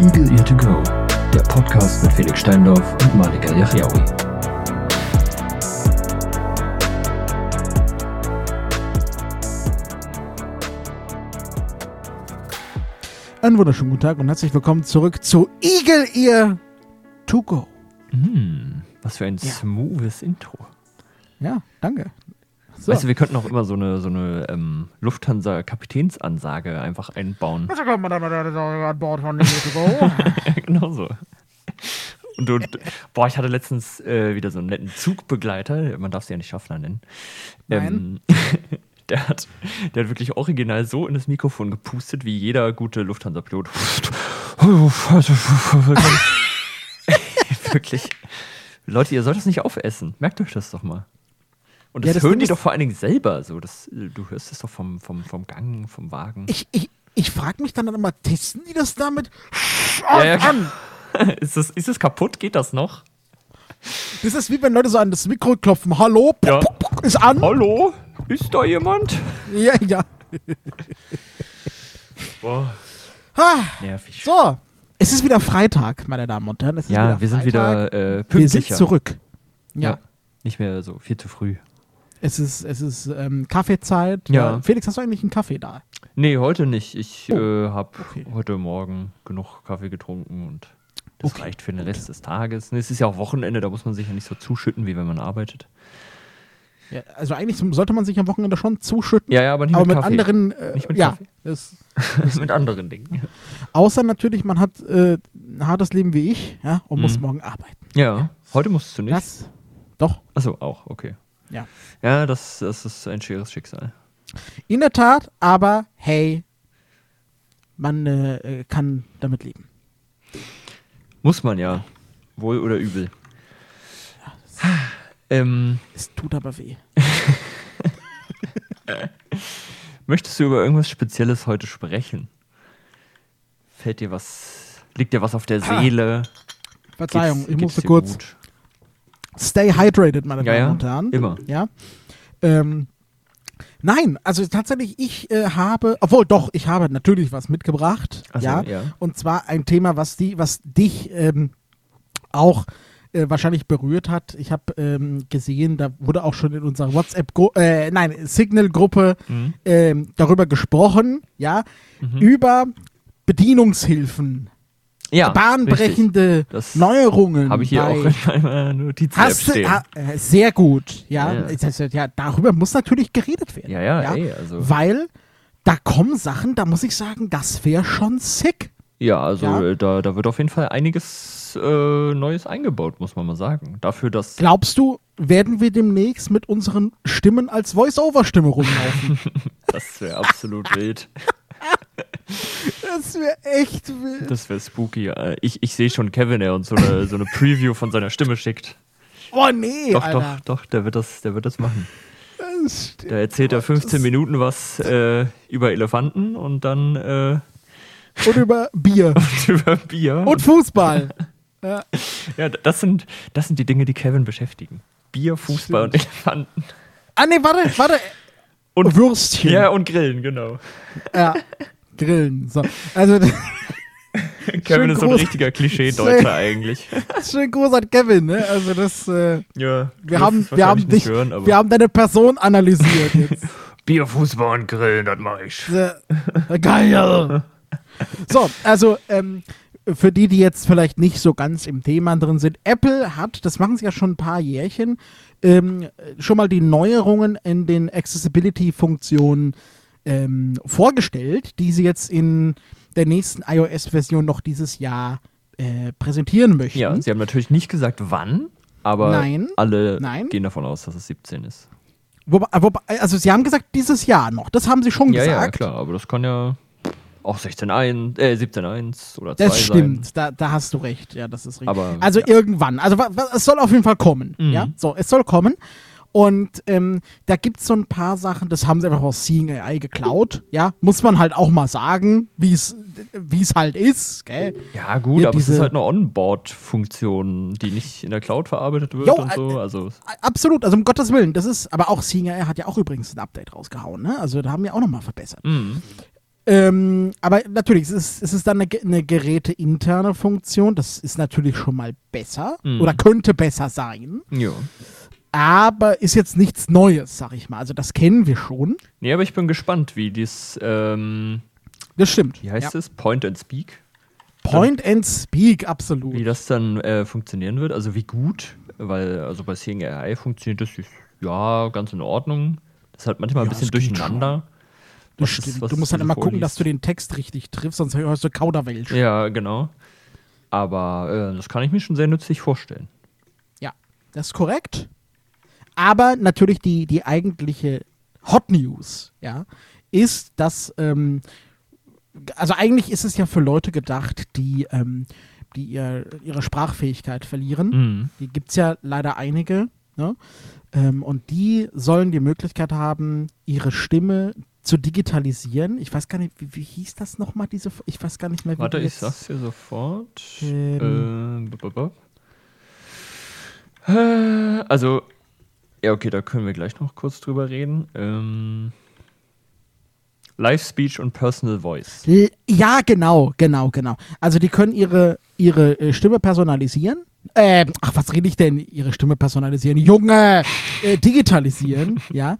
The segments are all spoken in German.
Eagle Ear to Go, der Podcast mit Felix Steindorf und Malika Yachiaoui. Einen wunderschönen guten Tag und herzlich willkommen zurück zu Eagle Ear to Go. Hm, was für ein Ja. smoothes Intro. Ja, danke. So. Weißt du, wir könnten auch immer so eine, so eine ähm, Lufthansa-Kapitänsansage einfach einbauen. An Bord von genau so. Und du, boah, ich hatte letztens äh, wieder so einen netten Zugbegleiter, man darf sie ja nicht Schaffner nennen. Ähm, der, hat, der hat wirklich original so in das Mikrofon gepustet, wie jeder gute Lufthansa-Pilot. wirklich. Leute, ihr sollt das nicht aufessen. Merkt euch das doch mal. Und Ja, das, das hören die doch vor allen Dingen selber. So. Das, du hörst es doch vom, vom, vom Gang, vom Wagen. Ich, ich, ich frage mich dann immer, testen die das damit? Ja, ja, klar. ist, das, ist das kaputt? Geht das noch? Das ist wie wenn Leute so an das Mikro klopfen. Hallo? Puck, Ja. puck, puck, ist an? Hallo? Ist da jemand? Ja, ja. Boah, Ah, nervig. so, es ist wieder Freitag, meine Damen und Herren. Es ja, wir sind Freitag. wieder äh, Wir pünktlicher. sind zurück. Ja. Ja. Nicht mehr so viel zu früh. Es ist, es ist ähm, Kaffeezeit. Ja. Felix, hast du eigentlich einen Kaffee da? Nee, heute nicht. Ich Oh, äh, habe okay. heute Morgen genug Kaffee getrunken und das Okay, reicht für den Rest des Tages. Ne, Es ist ja auch Wochenende, da muss man sich ja nicht so zuschütten, wie wenn man arbeitet. Ja, also eigentlich sollte man sich am Wochenende schon zuschütten. Ja, ja, aber nicht aber mit mit Kaffee. anderen, äh, Nicht mit ja, Kaffee. das, mit anderen Dingen. außer natürlich, man hat äh, ein hartes Leben wie ich, ja, und muss Mhm. morgen arbeiten. Ja, heute musst du nicht. Das, doch, Achso, auch, okay. Ja. Ja, das, das ist ein schweres Schicksal. In der Tat, aber hey, man äh, kann damit leben. Muss man ja. Wohl oder übel. Ähm, Es tut aber weh. möchtest du über irgendwas Spezielles heute sprechen? Fällt dir was, liegt dir was auf der Ah, Seele? Verzeihung, Geht's- ich geht's musste kurz gut? Stay hydrated, meine Ja, Damen und Herren. immer. Ja. Ähm, nein, also tatsächlich, ich äh, habe, obwohl doch, ich habe natürlich was mitgebracht. Ach so, ja, ja. Und zwar ein Thema, was die, was dich ähm, auch äh, wahrscheinlich berührt hat. Ich habe ähm, gesehen, da wurde auch schon in unserer WhatsApp, äh, nein, Signal-Gruppe Mhm. ähm, darüber gesprochen, ja, über Bedienungshilfen, Ja, bahnbrechende Das Neuerungen. Habe ich hier bei, auch in meiner Notiz-App Hast du, ah, äh, sehr gut, ja. Ja, ja. Ja. Darüber muss natürlich geredet werden. Ja, ja, ey, also- Weil da kommen Sachen, da muss ich sagen, das wäre schon sick. Ja, also Ja. äh, Da, da wird auf jeden Fall einiges äh, Neues eingebaut, muss man mal sagen. Dafür, dass. Glaubst du, werden wir demnächst mit unseren Stimmen als Voice-Over-Stimme rumlaufen? Das wäre absolut wild. das wäre echt wild. Das wäre spooky. Äh, Ich, ich sehe schon Kevin, der uns so eine, so eine Preview von seiner Stimme schickt. Oh nee, Doch, Alter. doch, doch, der wird das, der wird das machen. Das stimmt. Da erzählt er 15 Minuten was äh, über Elefanten und dann äh, Und über Bier. über Bier. Und Fußball. Ja. ja, das sind, das sind die Dinge, die Kevin beschäftigen. Bier, Fußball und Elefanten. Ah nee, warte, warte. Und- Würstchen. Ja, und Grillen, genau. Ja. Grillen. So. Also, Kevin ist so ein richtiger Klischee-Deutscher eigentlich. schön groß an Kevin, ne? Also das, äh, Ja, wir haben, wir haben dich, hören, wir haben deine Person analysiert jetzt. Bier, Fußball und Grillen, das mache ich. Äh, Geil. So, also ähm, für die, die jetzt vielleicht nicht so ganz im Thema drin sind, Apple hat, das machen sie ja schon ein paar Jährchen, ähm, schon mal die Neuerungen in den Accessibility-Funktionen ähm, vorgestellt, die sie jetzt in der nächsten iOS-Version noch dieses Jahr äh, präsentieren möchten. Ja, sie haben natürlich nicht gesagt, wann, aber Nein, alle nein. gehen davon aus, dass es 17 ist. Wobei, wobei, also sie haben gesagt, dieses Jahr noch. Das haben sie schon Ja, gesagt. ja, klar, aber das kann ja auch 16.1, äh, 17.1 oder 2 Das stimmt, sein. da, da hast du recht. Ja, das ist richtig. Aber, also ja. irgendwann. Also es soll auf jeden Fall kommen. Mhm. Ja, so, es soll kommen. Und ähm, da gibt es so ein paar Sachen, das haben sie einfach aus Seeing AI geklaut. Ja, muss man halt auch mal sagen, wie es halt ist. Gell? Ja, gut, Ja, aber es ist halt eine Onboard-Funktion, die nicht in der Cloud verarbeitet wird Jo, und so. äh, Also, Absolut, also um Gottes Willen. Das ist, aber auch Seeing AI hat ja auch übrigens ein Update rausgehauen. Ne? Also da haben wir auch nochmal verbessert. mhm. Ähm, aber natürlich, es ist, es ist dann eine, eine geräteinterne Funktion. Das ist natürlich schon mal besser Mhm. oder könnte besser sein. Ja. Aber ist jetzt nichts Neues, sag ich mal. Also das kennen wir schon. Nee, aber ich bin gespannt, wie dies, ähm, Das stimmt. wie heißt ja. es? Point and Speak? Point and Speak, absolut. Wie das dann äh, funktionieren wird, also wie gut, weil also bei Seeing AI funktioniert das ja ganz in Ordnung. Das ist halt manchmal ein Ja, bisschen es geht durcheinander. Das stimmt. was du musst halt immer gucken, dass vorliest. du den Text richtig triffst, sonst hörst du Kauderwelsch. Ja, genau. Aber äh, das kann ich mir schon sehr nützlich vorstellen. Ja, das ist korrekt. Aber natürlich die, die eigentliche Hot News, ja, ist, dass, ähm, also eigentlich ist es ja für Leute gedacht, die, ähm, die ihr, ihre Sprachfähigkeit verlieren. Mhm. Die gibt es ja leider einige. Ne? Ähm, und die sollen die Möglichkeit haben, ihre Stimme zu digitalisieren. Ich weiß gar nicht, wie, wie hieß das nochmal, diese, ich weiß gar nicht mehr, wie Warte, ich sag's dir sofort. Ähm. Ähm. Äh, Also, ja, okay, da können wir gleich noch kurz drüber reden. Ähm, Live Speech und Personal Voice. L- Ja, genau, genau, genau. Also die können ihre, ihre äh, Stimme personalisieren. Ähm, ach, was rede ich denn? Ihre Stimme personalisieren. Junge! Äh, digitalisieren, ja.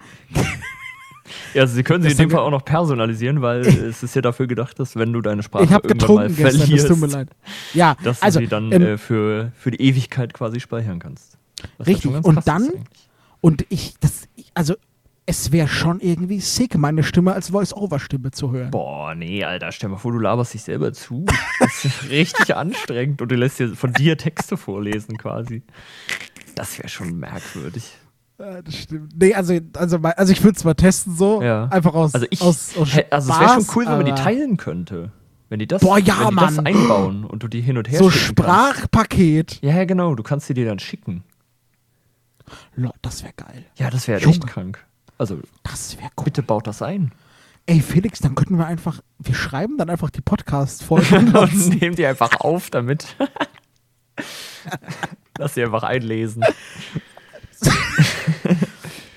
Ja, also sie können sie Das in dem Fall auch noch personalisieren, weil es ist ja dafür gedacht, dass wenn du deine Sprache irgendwann mal gestern, verlierst, das tut. Ja, dass also, du sie dann ähm, äh, für, für die Ewigkeit quasi speichern kannst. Was Richtig, und dann- eigentlich. Und ich, das, also, es wäre schon irgendwie sick, meine Stimme als Voice-Over-Stimme zu hören. Boah, nee, Alter, stell mal vor, du laberst dich selber zu. Das ist richtig anstrengend und du lässt dir von dir Texte vorlesen quasi. Das wäre schon merkwürdig. Ja, das stimmt. Nee, also, also, also ich würde es mal testen so. Ja. Einfach aus. Also ich, aus, aus hä- also es wäre schon Spaß, cool, wenn man die teilen könnte. Wenn die das, Boah, ja, wenn die das Mann. einbauen und du die hin und her So kannst. Sprachpaket. Ja, ja, genau, du kannst sie dir dann schicken. Das wäre geil. Ja, das wäre echt krank. Also, Das wäre cool. bitte baut das ein. Ey, Felix, dann könnten wir einfach, wir schreiben dann einfach die Podcast-Folgen. Und nehmt die einfach auf damit. Lass sie einfach einlesen.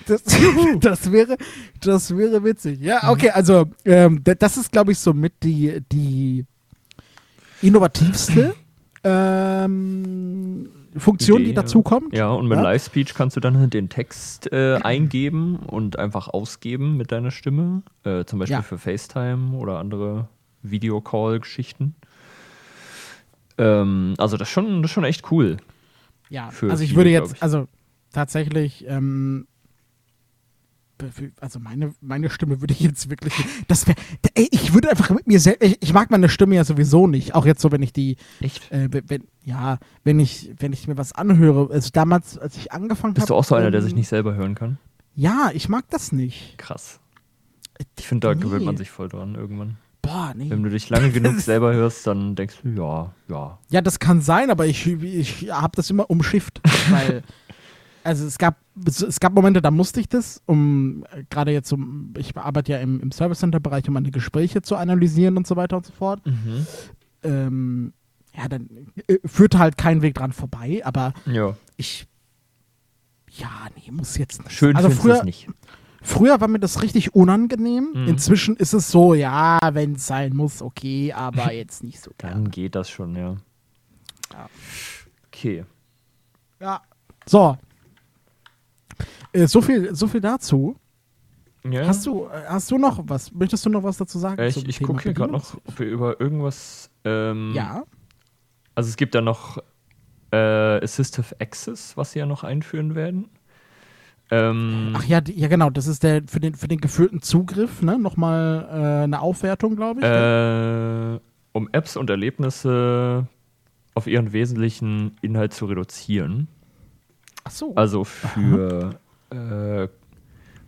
das, das, wäre, das wäre witzig. Ja, okay, also ähm, das ist, glaube ich, somit die, die innovativste ähm, Funktion, Idee, die dazukommt. Ja, und mit Ja. Live Speech kannst du dann den Text äh, eingeben und einfach ausgeben mit deiner Stimme. Äh, zum Beispiel Ja. für FaceTime oder andere Videocall-Geschichten. Ähm, also das ist schon, das ist schon echt cool. Ja, Für also ich würde jetzt, ich. also tatsächlich, ähm, also meine, meine Stimme würde ich jetzt wirklich, das wäre, ich würde einfach mit mir selbst, ich, ich mag meine Stimme ja sowieso nicht, auch jetzt so, wenn ich die, Echt? äh, wenn- ja, wenn ich, wenn ich mir was anhöre, also damals, als ich angefangen habe. Bist du auch so einer, der sich ähm, nicht selber hören kann? Ja, ich mag das nicht. Krass. Ich finde, da Nee. gewöhnt man sich voll dran irgendwann. Boah, nee. Wenn du dich lange genug selber hörst, dann denkst du, ja, ja. Ja, das kann sein, aber ich, ich habe das immer umschifft, weil also es gab es gab Momente, da musste ich das, um äh, gerade jetzt um ich arbeite ja im, im Service Center Bereich, um meine Gespräche zu analysieren und so weiter und so fort. Ähm, ja, dann äh, führt halt kein Weg dran vorbei, aber Ja. ich ja, nee, muss jetzt nicht. Schön also früher, nicht. früher war mir das richtig unangenehm. Mhm. Inzwischen ist es so, ja, wenn es sein muss, okay, aber jetzt nicht so gerne. Dann geht das schon, ja. Ja. Okay. Ja. So. Äh, so, viel, so viel dazu. Ja. Hast, du, äh, hast du noch was? Möchtest du noch was dazu sagen? Äh, ich ich gucke hier gerade noch, ob wir über irgendwas. Ähm, Ja. Also es gibt ja noch äh, Assistive Access, was sie ja noch einführen werden. Ähm, Ach ja, die, ja genau, das ist der für den, für den geführten Zugriff, ne? Nochmal äh, eine Aufwertung, glaube ich. äh, um Apps und Erlebnisse auf ihren wesentlichen Inhalt zu reduzieren. Ach so. Also für äh,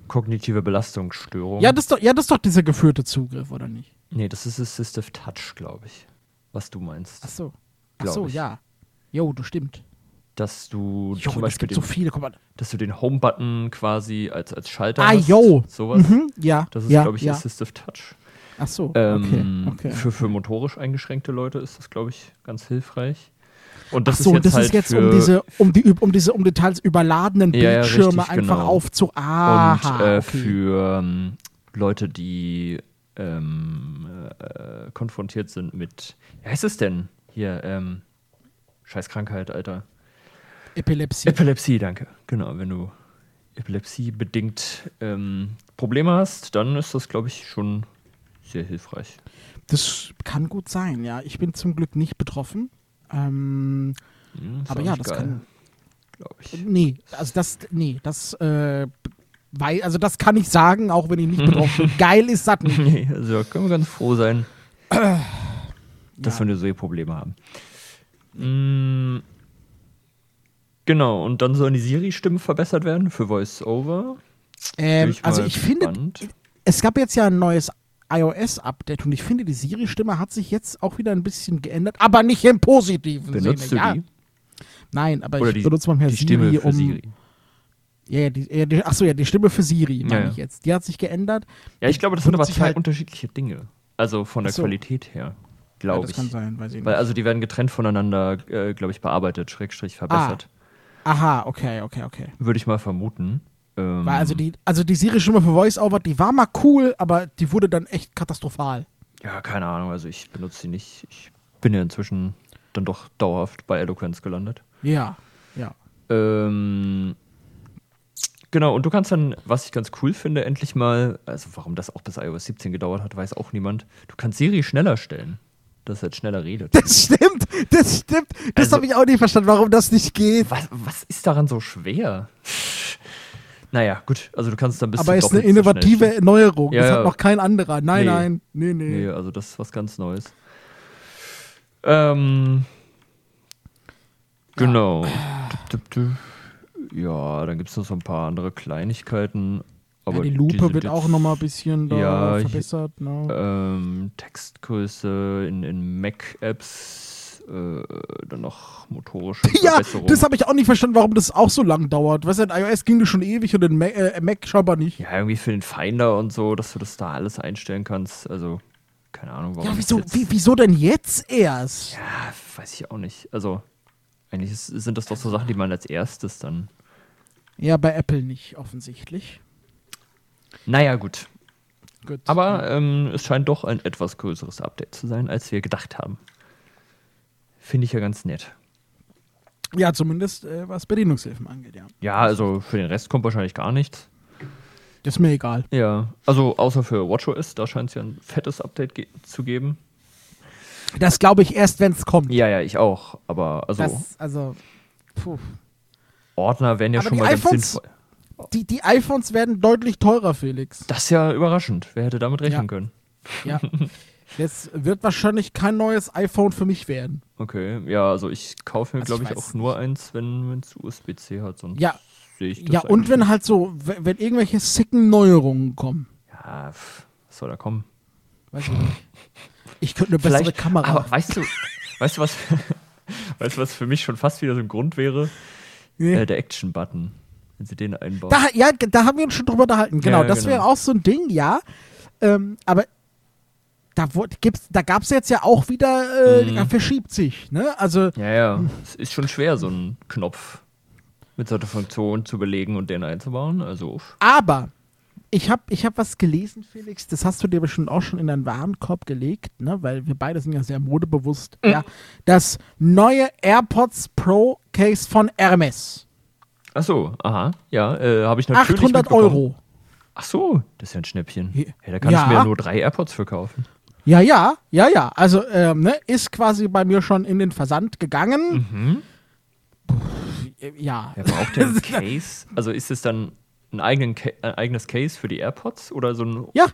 kognitive Belastungsstörungen. ja, das ist doch, ja, das ist doch dieser geführte Zugriff, oder nicht? nee, das ist Assistive Touch, glaube ich. Was du meinst. Ach so. Ach so, ich. ja. Jo, das stimmt. Dass du Jo, zum Beispiel gibt so den, viele. Guck mal. dass du den Home-Button quasi als, als Schalter Ah, hast. yo. Sowas. Mhm, ja. Das ist, ja, glaube ich, ja. Assistive Touch. Ach so. Ähm, okay, okay. Für, für motorisch eingeschränkte Leute ist das, glaube ich, ganz hilfreich. Und das Ach so, ist jetzt das halt ist jetzt um diese, um die, um diese, um die teils überladenen Ja, Bildschirme richtig, einfach genau. aufzu. und Aha, äh, okay. für ähm, Leute, die ähm, äh, konfrontiert sind mit, wie heißt es denn hier, ähm, scheiß Krankheit, Alter. Epilepsie. Epilepsie, danke. Genau, wenn du epilepsiebedingt ähm, Probleme hast, dann ist das, glaube ich, schon sehr hilfreich. das kann gut sein, ja. Ich bin zum Glück nicht betroffen. Ähm, Hm, ist aber ja, das geil, kann. glaube ich. Nee, also das, nee, das, äh, weil, also das kann ich sagen, auch wenn ich nicht betroffen bin. Geil ist nicht. Nee, also da können wir ganz froh sein, dass Ja. wir nur solche Probleme haben. Mm, genau, und dann sollen die Siri-Stimmen verbessert werden für Voice-Over. Ähm, ich also ich finde, gespannt. es gab jetzt ja ein neues iOS-Update und ich finde, die Siri-Stimme hat sich jetzt auch wieder ein bisschen geändert, aber nicht im positiven Benutzt Sinne. du ja. die? Nein, aber Oder ich die, benutze manchmal die Siri, Stimme für um. Siri? Ja, ja, die, ja, die, achso, ja, die Stimme für Siri, Ja, meine ja. ich jetzt. Die hat sich geändert. Ja, ich glaube, das sind aber zwei halt- unterschiedliche Dinge. Also von der Ach so. Qualität her, Ja, glaube das ich. kann sein, weiß ich nicht. Weil also die werden getrennt voneinander, äh, glaube ich, bearbeitet, Schrägstrich verbessert. Aha, okay, okay, okay. Würde ich mal vermuten. Ähm, Weil also die, also die Siri-Stimme für VoiceOver, die war mal cool, aber die wurde dann echt katastrophal. Ja, keine Ahnung. Also ich benutze sie nicht. Ich bin ja inzwischen dann doch dauerhaft bei Eloquence gelandet. Ja, ja. Ähm, genau, und du kannst dann, was ich ganz cool finde, endlich mal, also warum das auch bis iOS 17 gedauert hat, weiß auch niemand, du kannst Siri schneller stellen, dass er jetzt schneller redet. Das stimmt, das stimmt. Das Also- habe ich auch nicht verstanden, warum das nicht geht. Was, was ist daran so schwer? Naja, gut, also du kannst dann bis Aber zu ist eine schnell innovative stellen. Neuerung. Ja, das ja. hat noch kein anderer. Nein, Nee. nein. Nee, nee. Nee, also das ist was ganz Neues. Ähm, genau. Ja, dann gibt es noch so ein paar andere Kleinigkeiten. Aber ja, die Lupe sind wird jetzt, auch noch mal ein bisschen verbessert. Ne? Ähm, Textgröße in, in Mac-Apps, äh, dann noch motorische ja, das habe ich auch nicht verstanden, warum das auch so lang dauert. Weißt du, in iOS ging das schon ewig und in Mac, äh, Mac scheinbar nicht. ja, irgendwie für den Finder und so, dass du das da alles einstellen kannst. Also, keine Ahnung, warum. Ja, wieso, wie, wieso denn jetzt erst? Ja, weiß ich auch nicht. Also, eigentlich ist, sind das doch so Sachen, die man als erstes dann. Ja, bei Apple nicht, offensichtlich. Naja, gut. Gut. Aber ähm, es scheint doch ein etwas größeres Update zu sein, als wir gedacht haben. Finde ich ja ganz nett. ja, zumindest äh, was Bedienungshilfen angeht, ja. Ja, also für den Rest kommt wahrscheinlich gar nichts. Das ist mir egal. Ja, also außer für WatchOS, da scheint es ja ein fettes Update ge zu geben. Das glaube ich erst, wenn es kommt. Ja, ja, ich auch. Aber also Das, also, puh. Ordner wären ja Aber schon mal ganz iPhones- sinnvoll. Die, die iPhones werden deutlich teurer, Felix. Das ist ja überraschend. Wer hätte damit rechnen Ja. können? Ja. Das wird wahrscheinlich kein neues iPhone für mich werden. Okay, ja, also ich kaufe mir, Also ich glaube ich, weiß auch nur eins, wenn es USB-C hat. Sonst Ja. sehe ich das Ja, und wenn halt so, w- wenn irgendwelche sicken Neuerungen kommen. Ja, pff, was soll da kommen? Weiß ich nicht. Ich könnte eine bessere Vielleicht, Kamera. aber weißt du, weißt du was, weißt du was für mich schon fast wieder so ein Grund wäre? Nee. Äh, der Action-Button, wenn sie den einbauen. da, ja, da haben wir uns schon drüber unterhalten. Genau, Ja, das genau. wäre auch so ein Ding, ja. Ähm, aber da, gibt's, da gab es jetzt ja auch wieder, äh, da verschiebt sich. Ne? Also, ja, ja, es ist schon schwer, so einen Knopf mit solcher Funktion zu belegen und den einzubauen. Also, aber ich habe ich hab was gelesen, Felix, das hast du dir bestimmt auch schon in deinen Warenkorb gelegt, ne? weil wir beide sind ja sehr modebewusst. Mhm. Ja, das neue AirPods Pro Case von Hermes. ach so, aha, ja, äh, habe ich natürlich 800 mitbekommen. Euro. Ach so, das ist ja ein Schnäppchen. Ja. Ja, da kann Ja. ich mir nur drei AirPods verkaufen. Ja, ja, ja, ja. Also, ähm, ne, ist quasi bei mir schon in den Versand gegangen. Mhm. Äh, Ja. Wer braucht denn ein Case? Also ist es dann ein, eigenen ein eigenes Case für die AirPods oder so ein. Ja.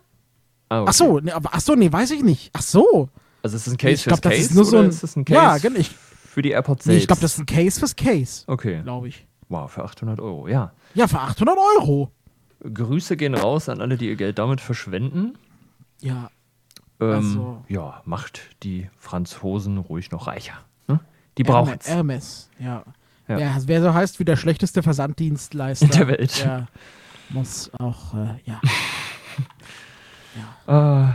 Ah, okay. Ach so, ne, aber ach so, nee, weiß ich nicht. Ach so. Also ist es ein Case Ich glaub, fürs das Case ist nur so ein- ist es ein Case Ja, genau, ich- für die AirPods Nee, selbst? ich glaube, das ist ein Case fürs Case, Okay. glaube ich. Wow, für 800 Euro, ja. Ja, für 800 Euro. Grüße gehen raus an alle, die ihr Geld damit verschwenden. Ja. Ähm, Also- Ja, macht die Franzosen ruhig noch reicher. Ne? Die brauchen es. Hermes, ja. Ja. Wer, wer so heißt wie der schlechteste Versanddienstleister Der Welt. Der muss auch, äh, ja. Äh,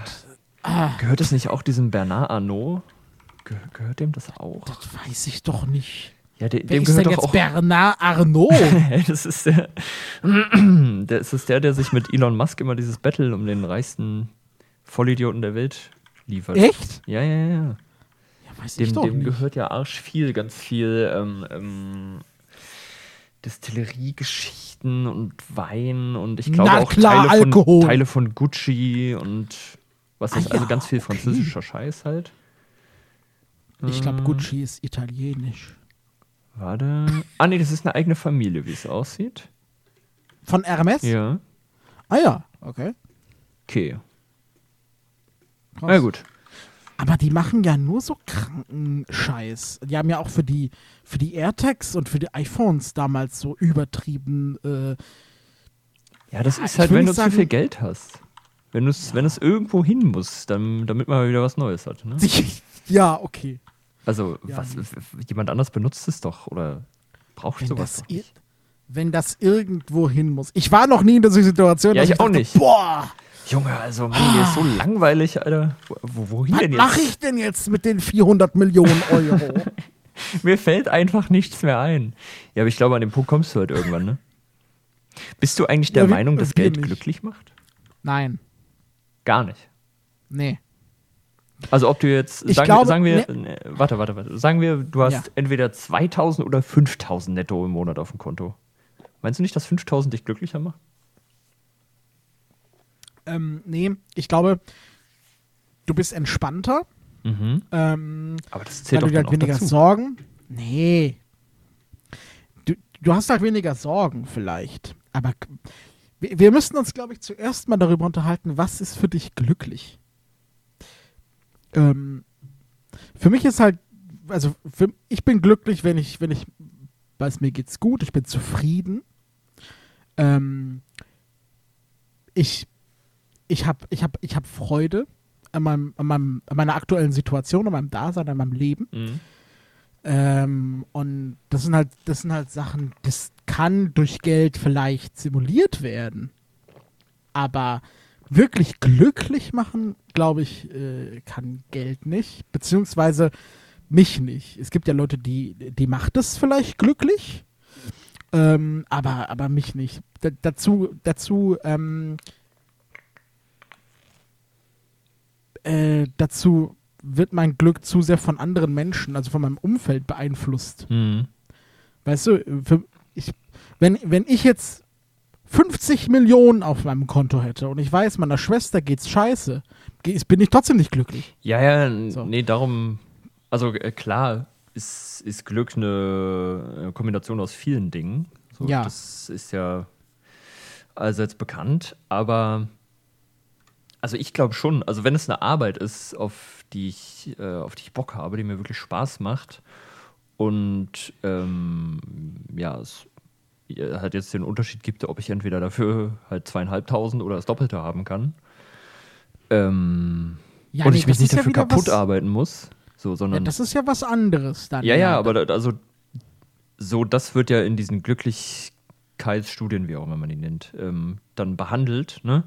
Ah, gehört es nicht auch diesem Bernard Arnault? Ge gehört dem das auch? das weiß ich doch nicht. Ja, de Wer dem ist gehört denn jetzt. Bernard Arnault? Das ist der, das ist der, der sich mit Elon Musk immer dieses Battle um den reichsten Vollidioten der Welt liefert. Echt? Ja, ja, ja. Ja, Dem, dem gehört ja arsch viel, ganz viel ähm, ähm, Destilleriegeschichten und Wein und ich glaube Na auch klar, Teile, Alkohol. Von, Teile von Gucci und was Ah ist, also ja, ganz viel okay. französischer Scheiß halt. Ich glaube, Äh, Gucci ist italienisch. Warte. Ah, nee, das ist eine eigene Familie, wie es aussieht. Von Hermes? Ja. Ah ja, okay. Okay. Krass. Na gut. Aber die machen ja nur so kranken Scheiß. Die haben ja auch für die, für die AirTags und für die iPhones damals so übertrieben. Äh, Ja, das Ja, ist ich halt, wenn du nicht zu sagen- viel Geld hast. Wenn, es irgendwo hin muss, dann, damit man mal wieder was Neues hat. Ne? ja, okay. Also, Ja, was, jemand anders benutzt es doch oder braucht Wenn sowas das, wenn das irgendwo hin muss. Ich war noch nie in dieser Situation. Ja, dass ich auch dachte, nicht. Boah, Junge, also, Mann, die ist so langweilig, Alter. Wo, wo, wohin was denn jetzt? mache ich denn jetzt mit den 400 Millionen Euro? Mir fällt einfach nichts mehr ein. Ja, aber ich glaube, an dem Punkt kommst du halt irgendwann, ne? Bist du eigentlich der Ja, Meinung, dass Geld nicht. glücklich macht? Nein, Gar nicht. nee. Also ob du jetzt, Ich sagen, glaube, sagen wir, ne, warte, warte, warte, sagen wir, du hast Ja. entweder 2000 oder 5000 netto im Monat auf dem Konto. Meinst du nicht, dass 5000 dich glücklicher macht? Ähm, nee, ich glaube, du bist entspannter. Mhm. Ähm, Aber das weil zählt du doch dann halt weniger dazu. Sorgen. Nee. Du, du hast halt weniger Sorgen vielleicht. Aber wir, wir müssen uns, glaube ich, zuerst mal darüber unterhalten, was ist für dich glücklich? Ähm, für mich ist halt, also für, ich bin glücklich, wenn ich, wenn ich weiß, mir geht's gut, ich bin zufrieden. Ähm, ich ich habe ich hab, ich hab Freude an, meinem, an, meinem, an meiner aktuellen Situation, an meinem Dasein, an meinem Leben. Mhm. Ähm, und das sind halt, das sind halt Sachen, das kann durch Geld vielleicht simuliert werden. Aber wirklich glücklich machen, glaube ich, äh, kann Geld nicht. Beziehungsweise mich nicht. Es gibt ja Leute, die, die macht es vielleicht glücklich. Ähm, aber, aber mich nicht. Da, dazu, dazu, ähm, äh, dazu wird mein Glück zu sehr von anderen Menschen, also von meinem Umfeld beeinflusst. Mhm. Weißt du, für ich, wenn, wenn ich jetzt 50 Millionen auf meinem Konto hätte und ich weiß, meiner Schwester geht's scheiße, bin ich trotzdem nicht glücklich. Ja, ja, So. nee, darum, also äh, klar ist, ist Glück eine Kombination aus vielen Dingen. So, Ja. Das ist ja allseits bekannt, aber also ich glaube schon, also wenn es eine Arbeit ist, auf die ich, äh, auf die ich Bock habe, die mir wirklich Spaß macht und ähm, ja, es halt jetzt den Unterschied gibt, ob ich entweder dafür halt zweieinhalbtausend oder das Doppelte haben kann. Ähm, Ja, und nee, ich mich nicht ja dafür wieder kaputt was- arbeiten muss. So, Ja, sondern. das ist ja was anderes dann. ja, ja, aber da, also so, das wird ja in diesen Glücklichkeitsstudien, wie auch immer man die nennt, ähm, dann behandelt, ne?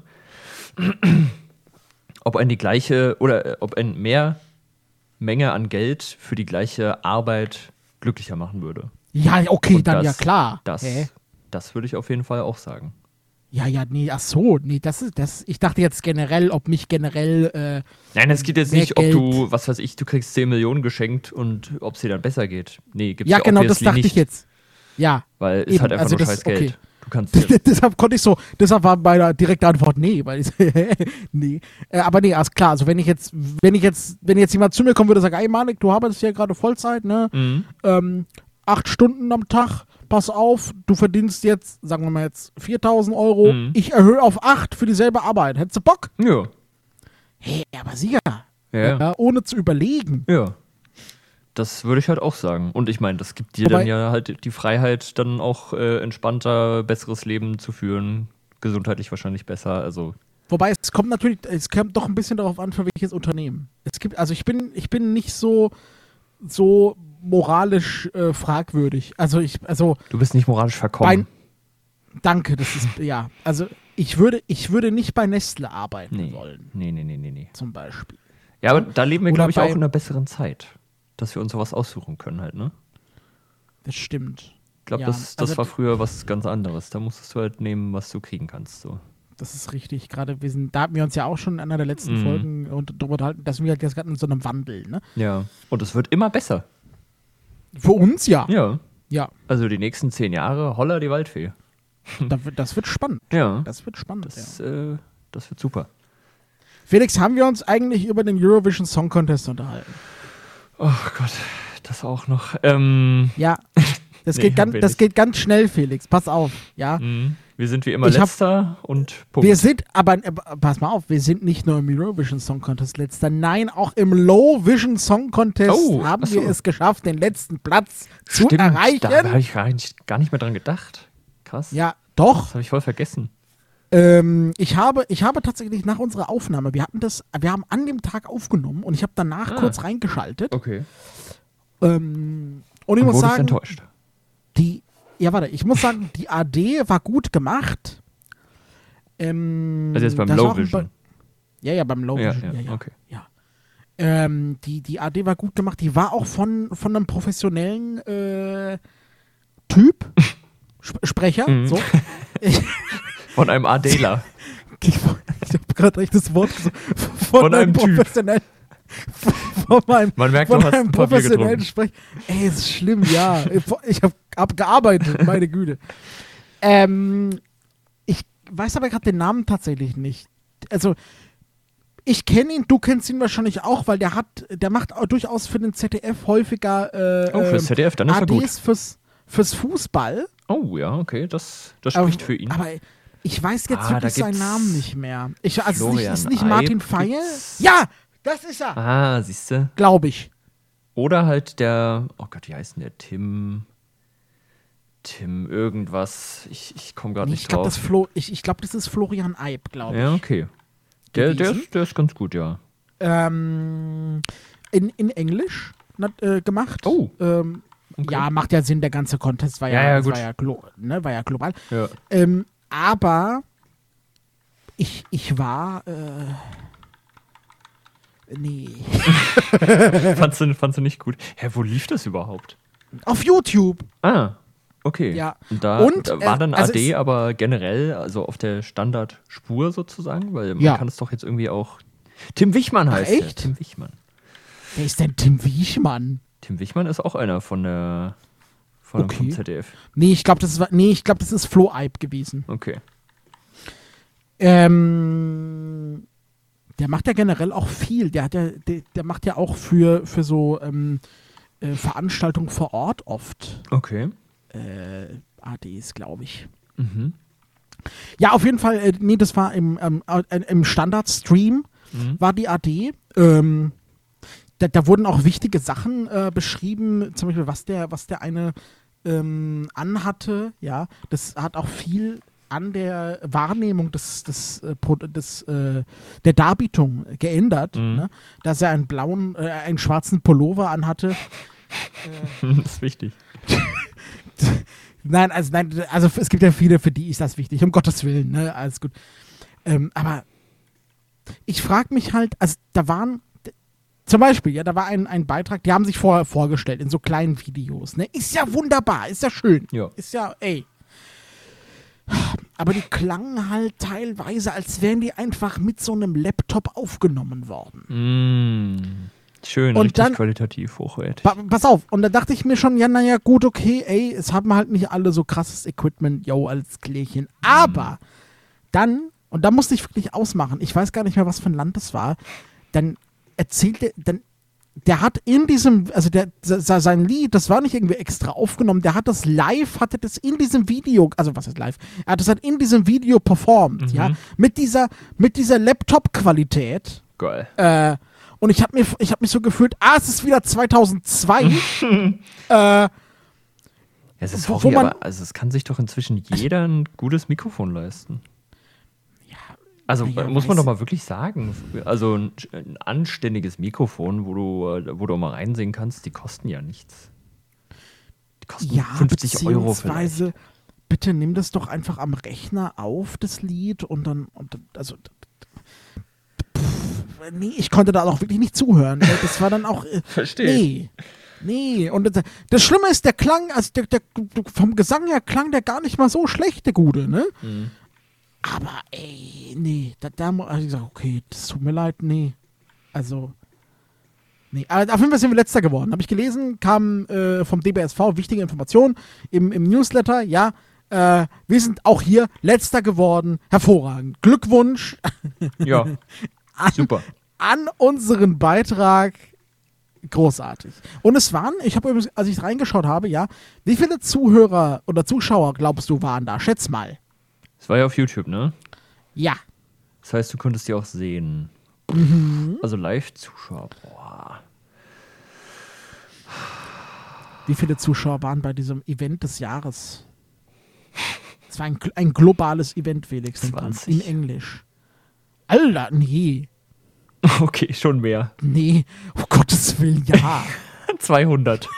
Ob ein die gleiche oder äh, ob ein mehr Menge an Geld für die gleiche Arbeit glücklicher machen würde. Ja, okay, Und dann das- ja klar. Das, Hä? das würde ich auf jeden Fall auch sagen. Ja, ja, nee, ach so, nee, das ist, das, ich dachte jetzt generell, ob mich generell, äh, Nein, es geht jetzt nicht, ob Geld. du, was weiß ich, du kriegst 10 Millionen geschenkt und ob es dir dann besser geht. Nee, gibt's ja, ja, genau, das dachte nicht, ich jetzt. Ja, Weil es Eben, halt einfach also nur scheiß Geld. Du kannst deshalb konnte ich so, deshalb war meine direkte Antwort nee, weil ich, nee. Äh, aber nee, alles klar, also wenn ich jetzt, wenn ich jetzt, wenn jetzt jemand zu mir kommen würde und sagt, ey Manik, du arbeitest ja gerade Vollzeit, ne? Mhm. ähm, acht Stunden am Tag, pass auf, du verdienst jetzt, sagen wir mal jetzt 4000 Euro, Mhm. ich erhöhe auf acht für dieselbe Arbeit. Hättest du Bock? Ja. Hey, aber sicher. Ja. Ja, ohne zu überlegen. Ja. Das würde ich halt auch sagen. Und ich meine, das gibt dir Wobei- dann ja halt die Freiheit, dann auch äh, entspannter, besseres Leben zu führen. Gesundheitlich wahrscheinlich besser. Also, Wobei es kommt natürlich, es kommt doch ein bisschen darauf an, für welches Unternehmen. Es gibt, also ich bin, ich bin nicht so, so moralisch äh, fragwürdig. Also ich, also du bist nicht moralisch verkommen. danke, das ist, ja. Also ich würde, ich würde nicht bei Nestle arbeiten nee. wollen, nee, nee, nee, nee, nee. zum Beispiel. Ja, aber da leben wir, glaube ich, auch bei- in einer besseren Zeit. Dass wir uns sowas aussuchen können halt, ne? Das stimmt. Ich glaube, Ja, das, das also- war früher was ganz anderes. Da musstest du halt nehmen, was du kriegen kannst. So. das ist richtig. Gerade wir sind, da hatten wir uns ja auch schon in einer der letzten Mhm. Folgen und darüber unterhalten, dass wir halt jetzt gerade in so einem Wandel, ne? Ja. Und es wird immer besser. Für uns ja. Ja. Ja, Also die nächsten zehn Jahre, holla die Waldfee. das wird spannend. Ja. Das wird spannend. Das, ja. äh, das wird super. Felix, haben wir uns eigentlich über den Eurovision Song Contest unterhalten? Oh Gott, das auch noch. Ähm, Ja. Das, Nee, geht, ganz, das geht ganz schnell, Felix. Pass auf, ja. mh, wir sind wie immer Ich hab- letzter und Punkt. Wir sind, aber äh, pass mal auf, wir sind nicht nur im Eurovision Song Contest letzter, nein, auch im Low Vision Song Contest Oh, haben ach so. wir es geschafft, den letzten Platz zu Stimmt, erreichen. Da habe ich gar nicht, gar nicht mehr dran gedacht. Krass. Ja, doch. Das habe ich voll vergessen. Ähm, ich, habe, ich habe tatsächlich nach unserer Aufnahme, wir hatten das, wir haben an dem Tag aufgenommen und ich habe danach Ah. kurz reingeschaltet. Okay. Ähm, und ich Und muss sagen, enttäuscht. die, ja warte, ich muss sagen, die AD war gut gemacht. Ähm, Also jetzt beim Low Vision. Be- Ja, ja, beim Low Ja, Vision. Ja, ja, ja, okay. ja. Ähm, die, die AD war gut gemacht. Die war auch von, von einem professionellen äh, Typ, Sp Sprecher. Mhm. So. Von einem Adela. ich, ich habe gerade echt das Wort gesagt. Von, Von einem Typ. professionellen. Von, meinem, Man merkt, von du hast einem professionellen. Sprecher. Ey, ist schlimm, ja. Ich habe hab gearbeitet, meine Güte. Ähm, ich weiß aber gerade den Namen tatsächlich nicht. Also, ich kenne ihn, du kennst ihn wahrscheinlich auch, weil der hat, der macht auch durchaus für den ZDF häufiger äh, Oh, fürs ähm, ZDF, dann ist er gut. ADs fürs, fürs Fußball. Oh, ja, okay. Das, das Aber, spricht für ihn. aber ich weiß jetzt Ah, wirklich seinen Namen nicht mehr. Ich, also Florian ist nicht Eib Martin Feier? Ja, das ist er, Ah, siehst du. glaube ich. Oder halt der, oh Gott, wie heißt denn der? Tim. Tim irgendwas. Ich, ich komme gerade Nee, nicht ich glaube, das, drauf. Flo, ich, ich glaub, das ist Florian Eib, glaube ich. Ja, okay. Der, der, ist, der ist ganz gut, ja. Ähm, in, in Englisch na, äh, gemacht. Oh. Ähm, Okay. Ja, macht ja Sinn, der ganze Contest war ja, Ja, ja, das. War, ja glo ne, war ja global. ja. Ähm, aber ich, ich war. Äh, nee. fandst, du, fandst du nicht gut? Hä, wo lief das überhaupt? Auf YouTube. Ah, okay. Ja. Und da, Und, da war äh, dann also AD es- aber generell, also auf der Standardspur sozusagen, weil man Ja. kann es doch jetzt irgendwie auch. Tim Wichmann Ach, heißt er. echt? Tim Wichmann. Wer ist denn Tim Wiechmann? Tim Wichmann ist auch einer von der von Okay. ZDF. Nee, ich glaube, das war. Nee, ich glaube, das ist Flo Eib gewesen. Okay. Ähm, der macht ja generell auch viel. Der hat ja, der, der macht ja auch für, für so ähm, äh, Veranstaltungen vor Ort oft Okay. äh, ADs, glaube ich. Mhm. Ja, auf jeden Fall, äh, nee, das war im, ähm, äh, im Standard-Stream, Mhm. war die AD. Ähm, da, da wurden auch wichtige Sachen äh, beschrieben, zum Beispiel, was der, was der eine ähm, anhatte, ja. Das hat auch viel an der Wahrnehmung des, des, äh, des, äh, der Darbietung geändert, Mhm. ne? dass er einen blauen, äh, einen schwarzen Pullover anhatte. das ist wichtig. Nein, also nein, also es gibt ja viele, für die ist das wichtig, um Gottes Willen, ne? Alles gut. Ähm, aber ich frage mich halt, also da waren zum Beispiel, ja, da war ein, ein Beitrag, die haben sich vorher vorgestellt in so kleinen Videos, ne? Ist ja wunderbar, ist ja schön. Ja. Ist ja, ey. Aber die klangen halt teilweise, als wären die einfach mit so einem Laptop aufgenommen worden. Mm. Schön, Und richtig dann- qualitativ hochwertig. Pa pass auf, und da dachte ich mir schon, ja, naja, gut, okay, ey, es haben halt nicht alle so krasses Equipment, yo, als Klärchen. Aber dann, und da musste ich wirklich ausmachen, ich weiß gar nicht mehr, was für ein Land das war, dann erzählte, dann, der hat in diesem, also der, se- sein Lied, das war nicht irgendwie extra aufgenommen, der hat das live, hatte das in diesem Video, also was ist live, er hat das halt in diesem Video performt, ja, mit dieser, mit dieser Laptop-Qualität, Geil. äh, und ich habe mir, ich habe mich so gefühlt, ah, es ist wieder 2002. äh, es ist wo man- aber also es kann sich doch inzwischen jeder ein gutes Mikrofon leisten. Also na ja, muss man weiß- doch mal wirklich sagen. Also ein, ein anständiges Mikrofon, wo du, wo du mal reinsehen kannst, die kosten ja nichts. Die kosten ja, 50 Euro vielleicht. bitte nimm das doch einfach am Rechner auf, das Lied, und dann, und dann also, pff, nee, ich konnte da auch wirklich nicht zuhören. Das war dann auch, äh, Verstehe. nee. Nee, und das, das Schlimme ist, der Klang, also der, der, vom Gesang her klang der gar nicht mal so schlecht, der Gute, ne? Mhm. Aber ey, nee, da, da mu- also ich gesagt, okay, das tut mir leid, nee. Also, nee. Aber auf jeden Fall sind wir letzter geworden. Habe ich gelesen, kam äh, vom DBSV wichtige Information im, im Newsletter, ja. Äh, wir sind auch hier letzter geworden. Hervorragend. Glückwunsch Ja, an, super. an unseren Beitrag. Großartig. Und es waren, ich habe übrigens, als ich reingeschaut habe, ja, wie viele Zuhörer oder Zuschauer glaubst du waren da? Schätz mal. Das war ja auf YouTube, ne? Ja. Das heißt, du konntest die auch sehen. Also Live-Zuschauer. Boah. Wie viele Zuschauer waren bei diesem Event des Jahres? Es war ein, ein globales Event, Felix. denk dran, 20. In Englisch. Alter, nee. Okay, schon mehr. Nee. Um Gottes Willen, ja. 200.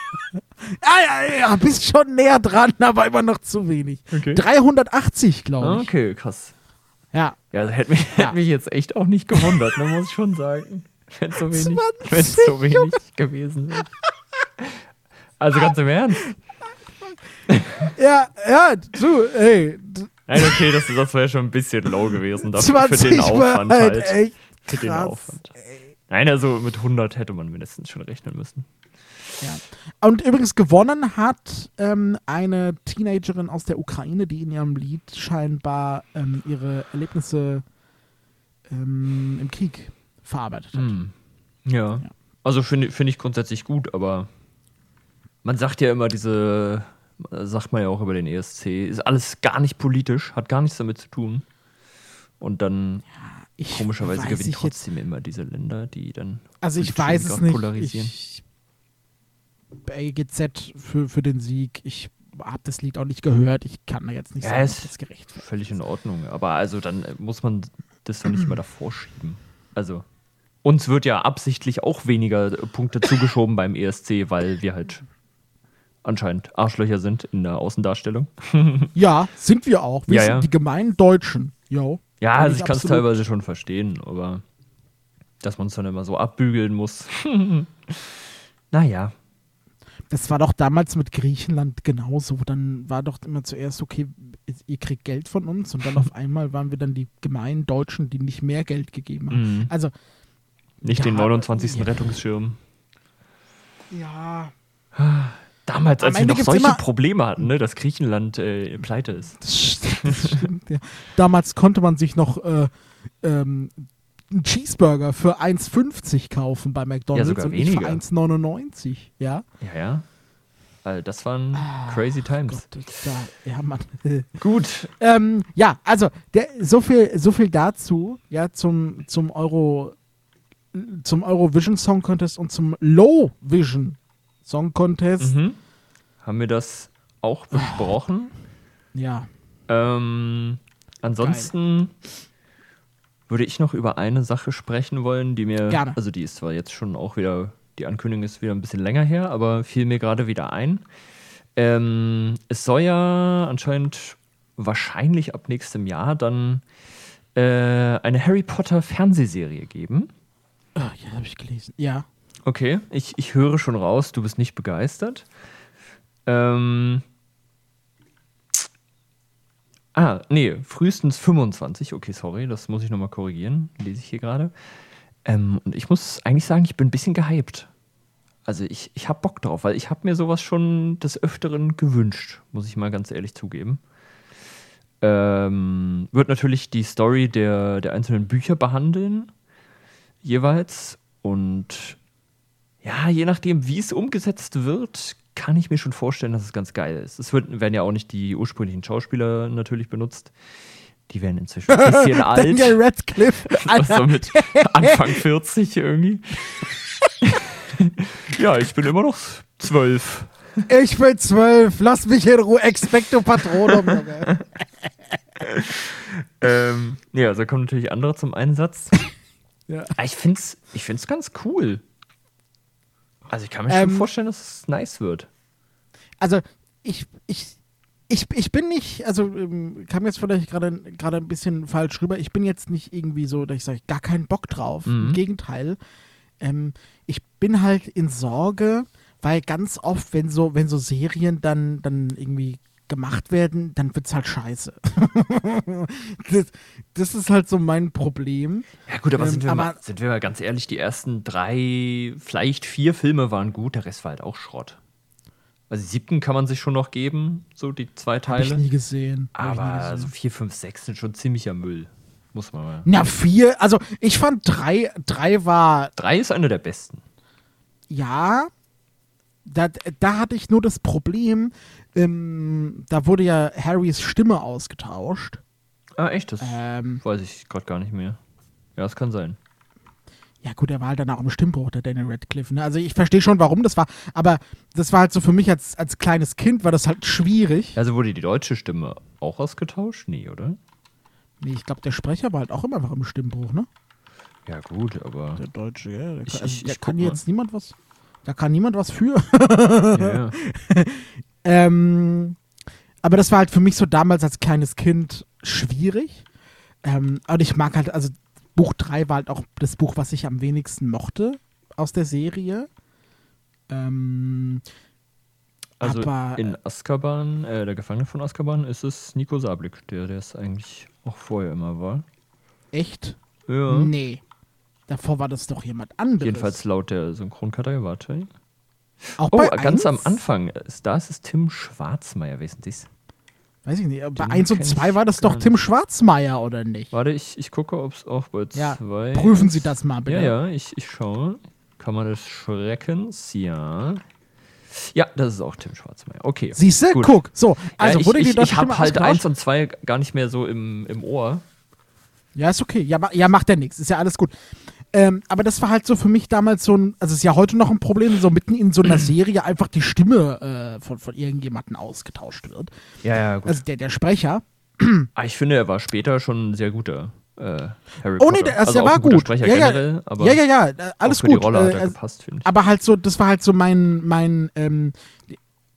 ja, ja, ja, bist schon näher dran, aber immer noch zu wenig. Okay. 380, glaube ich. Okay, krass. Ja. Ja, das hätte mich, Ja. hätte mich jetzt echt auch nicht gewundert, ne, muss ich schon sagen. Wenn es so wenig, 20, wenn's so wenig gewesen wäre. Also ganz im Ernst. Ja, ja, du, ey. Nein, okay, das, das wäre schon ein bisschen low gewesen dafür, 20 für den Aufwand halt halt. echt Für den krass. Aufwand. Nein, also mit 100 hätte man mindestens schon rechnen müssen. Ja. Und übrigens gewonnen hat ähm, eine Teenagerin aus der Ukraine, die in ihrem Lied scheinbar ähm, ihre Erlebnisse ähm, im Krieg verarbeitet hat. Hm. Ja. Ja. Also finde finde ich grundsätzlich gut, aber man sagt ja immer diese, sagt man ja auch über den ESC, ist alles gar nicht politisch, hat gar nichts damit zu tun. Und dann Ich komischerweise gewinnen trotzdem immer diese Länder, die dann. Also ich weiß es nicht. Polarisieren. Ich, bei GZ für, für den Sieg. Ich habe das Lied auch nicht gehört. Ich kann da jetzt nicht Ja, sagen, ob das gerecht. Völlig in Ordnung. Aber also dann äh, muss man das doch nicht immer davor schieben. Also. Uns wird ja absichtlich auch weniger äh, Punkte zugeschoben beim ESC, weil wir halt anscheinend Arschlöcher sind in der Außendarstellung. Ja, sind wir auch. Wir Ja, sind ja. die gemeinen Deutschen. Jo. Ja, also ich kann es teilweise schon verstehen, aber dass man es dann immer so abbügeln muss. naja. Das war doch damals mit Griechenland genauso. Dann war doch immer zuerst, okay, ihr kriegt Geld von uns und dann auf einmal waren wir dann die gemeinen Deutschen, die nicht mehr Geld gegeben haben. Mhm. Also, Nicht Ja, den 29. ja. Rettungsschirm. ja, Damals, Am als wir noch solche Probleme hatten, ne, dass Griechenland äh, pleite ist. das stimmt. Das stimmt ja. Damals konnte man sich noch äh, ähm, einen Cheeseburger für 1,50 kaufen bei McDonalds sogar und nicht für weniger. 1,99. Ja. Ja, ja. Also das waren crazy times. Gott, da, ja, Mann. Gut. Ähm, ja, also der, so viel, so viel dazu, ja, zum, zum Euro, zum Eurovision Song Contest und zum Low Vision Song Contest. Mhm. Haben wir das auch besprochen? Ja. Ähm, ansonsten würde ich noch über eine Sache sprechen wollen, die mir, Gerne. also die ist zwar jetzt schon auch wieder, die Ankündigung ist wieder ein bisschen länger her, aber fiel mir gerade wieder ein. Ähm, es soll ja anscheinend wahrscheinlich ab nächstem Jahr dann äh, eine Harry Potter Fernsehserie geben. Oh, ja, habe ich gelesen. Ja. Okay, ich, ich höre schon raus, du bist nicht begeistert. Ähm. Ah, nee, frühestens 25. Okay, sorry, das muss ich nochmal korrigieren. Lese ich hier gerade. Ähm, und ich muss eigentlich sagen, ich bin ein bisschen gehypt. Also ich, ich habe Bock drauf, weil ich habe mir sowas schon des Öfteren gewünscht, muss ich mal ganz ehrlich zugeben. Ähm, wird natürlich die Story der, der einzelnen Bücher behandeln, jeweils. Und ja, je nachdem, wie es umgesetzt wird, kann ich mir schon vorstellen, dass es ganz geil ist. Es wird, werden ja auch nicht die ursprünglichen Schauspieler natürlich benutzt. Die werden inzwischen ein bisschen alt. Daniel Radcliffe. So mit Anfang 40 irgendwie. ja, ich bin immer noch zwölf. Ich bin zwölf. Lass mich in Ruhe. Expecto Patronum. Ähm, ja, also kommen natürlich andere zum Einsatz. ja. Ich finde es ich find's ganz cool. Also ich kann mir Ähm, schon vorstellen, dass es nice wird. Also, ich, ich, ich, ich bin nicht, also ähm, kam jetzt vielleicht gerade gerade ein bisschen falsch rüber. Ich bin jetzt nicht irgendwie so, dass ich sage, gar keinen Bock drauf. Im Mhm. Gegenteil. Ähm, ich bin halt in Sorge, weil ganz oft, wenn so, wenn so Serien dann, dann irgendwie gemacht werden, dann wird's halt scheiße. das, das ist halt so mein Problem. Ja, gut, aber, Ähm, sind, wir aber- mal, sind wir mal ganz ehrlich, die ersten drei, vielleicht vier Filme waren gut, der Rest war halt auch Schrott. Also, siebten kann man sich schon noch geben, so die zwei ich Teile. nie gesehen. Hab ich nie Aber gesehen. so vier, fünf, sechs sind schon ziemlicher Müll. Muss man mal. Na, vier, also ich fand drei, drei war, Drei ist einer der besten. ja, da, da hatte ich nur das Problem, ähm, da wurde ja Harrys Stimme ausgetauscht. Ah, echt? Das Ähm, weiß ich gerade gar nicht mehr. Ja, das kann sein. ja gut, er war halt dann auch im Stimmbruch, der Daniel Radcliffe. Ne? Also ich verstehe schon, warum das war, aber das war halt so für mich als, als kleines Kind, war das halt schwierig. Also wurde die deutsche Stimme auch ausgetauscht? Nee, oder? Nee, ich glaube, der Sprecher war halt auch immer einfach im Stimmbruch, ne? Ja, gut, aber. Der Deutsche, ja. Der Ich- kann, also ich- der ich kann jetzt niemand was, da kann niemand was für. ja. Ähm, aber das war halt für mich so damals als kleines Kind schwierig. Ähm, und ich mag halt, also Buch 3 war halt auch das Buch, was ich am wenigsten mochte aus der Serie. Ähm, Also aber in Azkaban, äh, der Gefangene von Azkaban, ist es Nico Sablik, der der es eigentlich auch vorher immer war. echt? Ja. Nee. Davor war das doch jemand anderes. Jedenfalls laut der Synchronkartei, warte. Auch Oh, ganz am eins? Anfang, ist, da ist es Tim Schwarzmeier, wissen Sie es? Weiß ich nicht. Bei Den 1 und kenn 2 ich war das doch Tim. Schwarzmeier, oder nicht? Warte, ich, ich gucke, ob es auch bei Ja, zwei. Prüfen ist. Sie das mal bitte. Ja, ja, ich, ich schaue. Kammer des Schreckens, ja. Ja, das ist auch Tim Schwarzmeier. Okay. Siehst du? Guck. So, also ja, ich, wurde die ich, habe halt ausgetauscht? eins und zwei gar nicht mehr so im, im Ohr. Ja, ist okay. Ja, ma- ja macht ja nichts. Ist ja alles gut. Ähm, aber das war halt so für mich damals so ein, also ist ja heute noch ein Problem, so mitten in so einer Serie einfach die Stimme äh, von, von irgendjemandem ausgetauscht wird. Ja, ja, gut. Also der, der Sprecher. Ah, ich finde, er war später schon ein sehr guter äh, Harry Oh nee, Potter. der, also also der war gut. Sprecher ja, ja, generell, ja, ja, ja, äh, alles gut. Äh, gepasst, aber halt so, das war halt so mein, mein, ähm,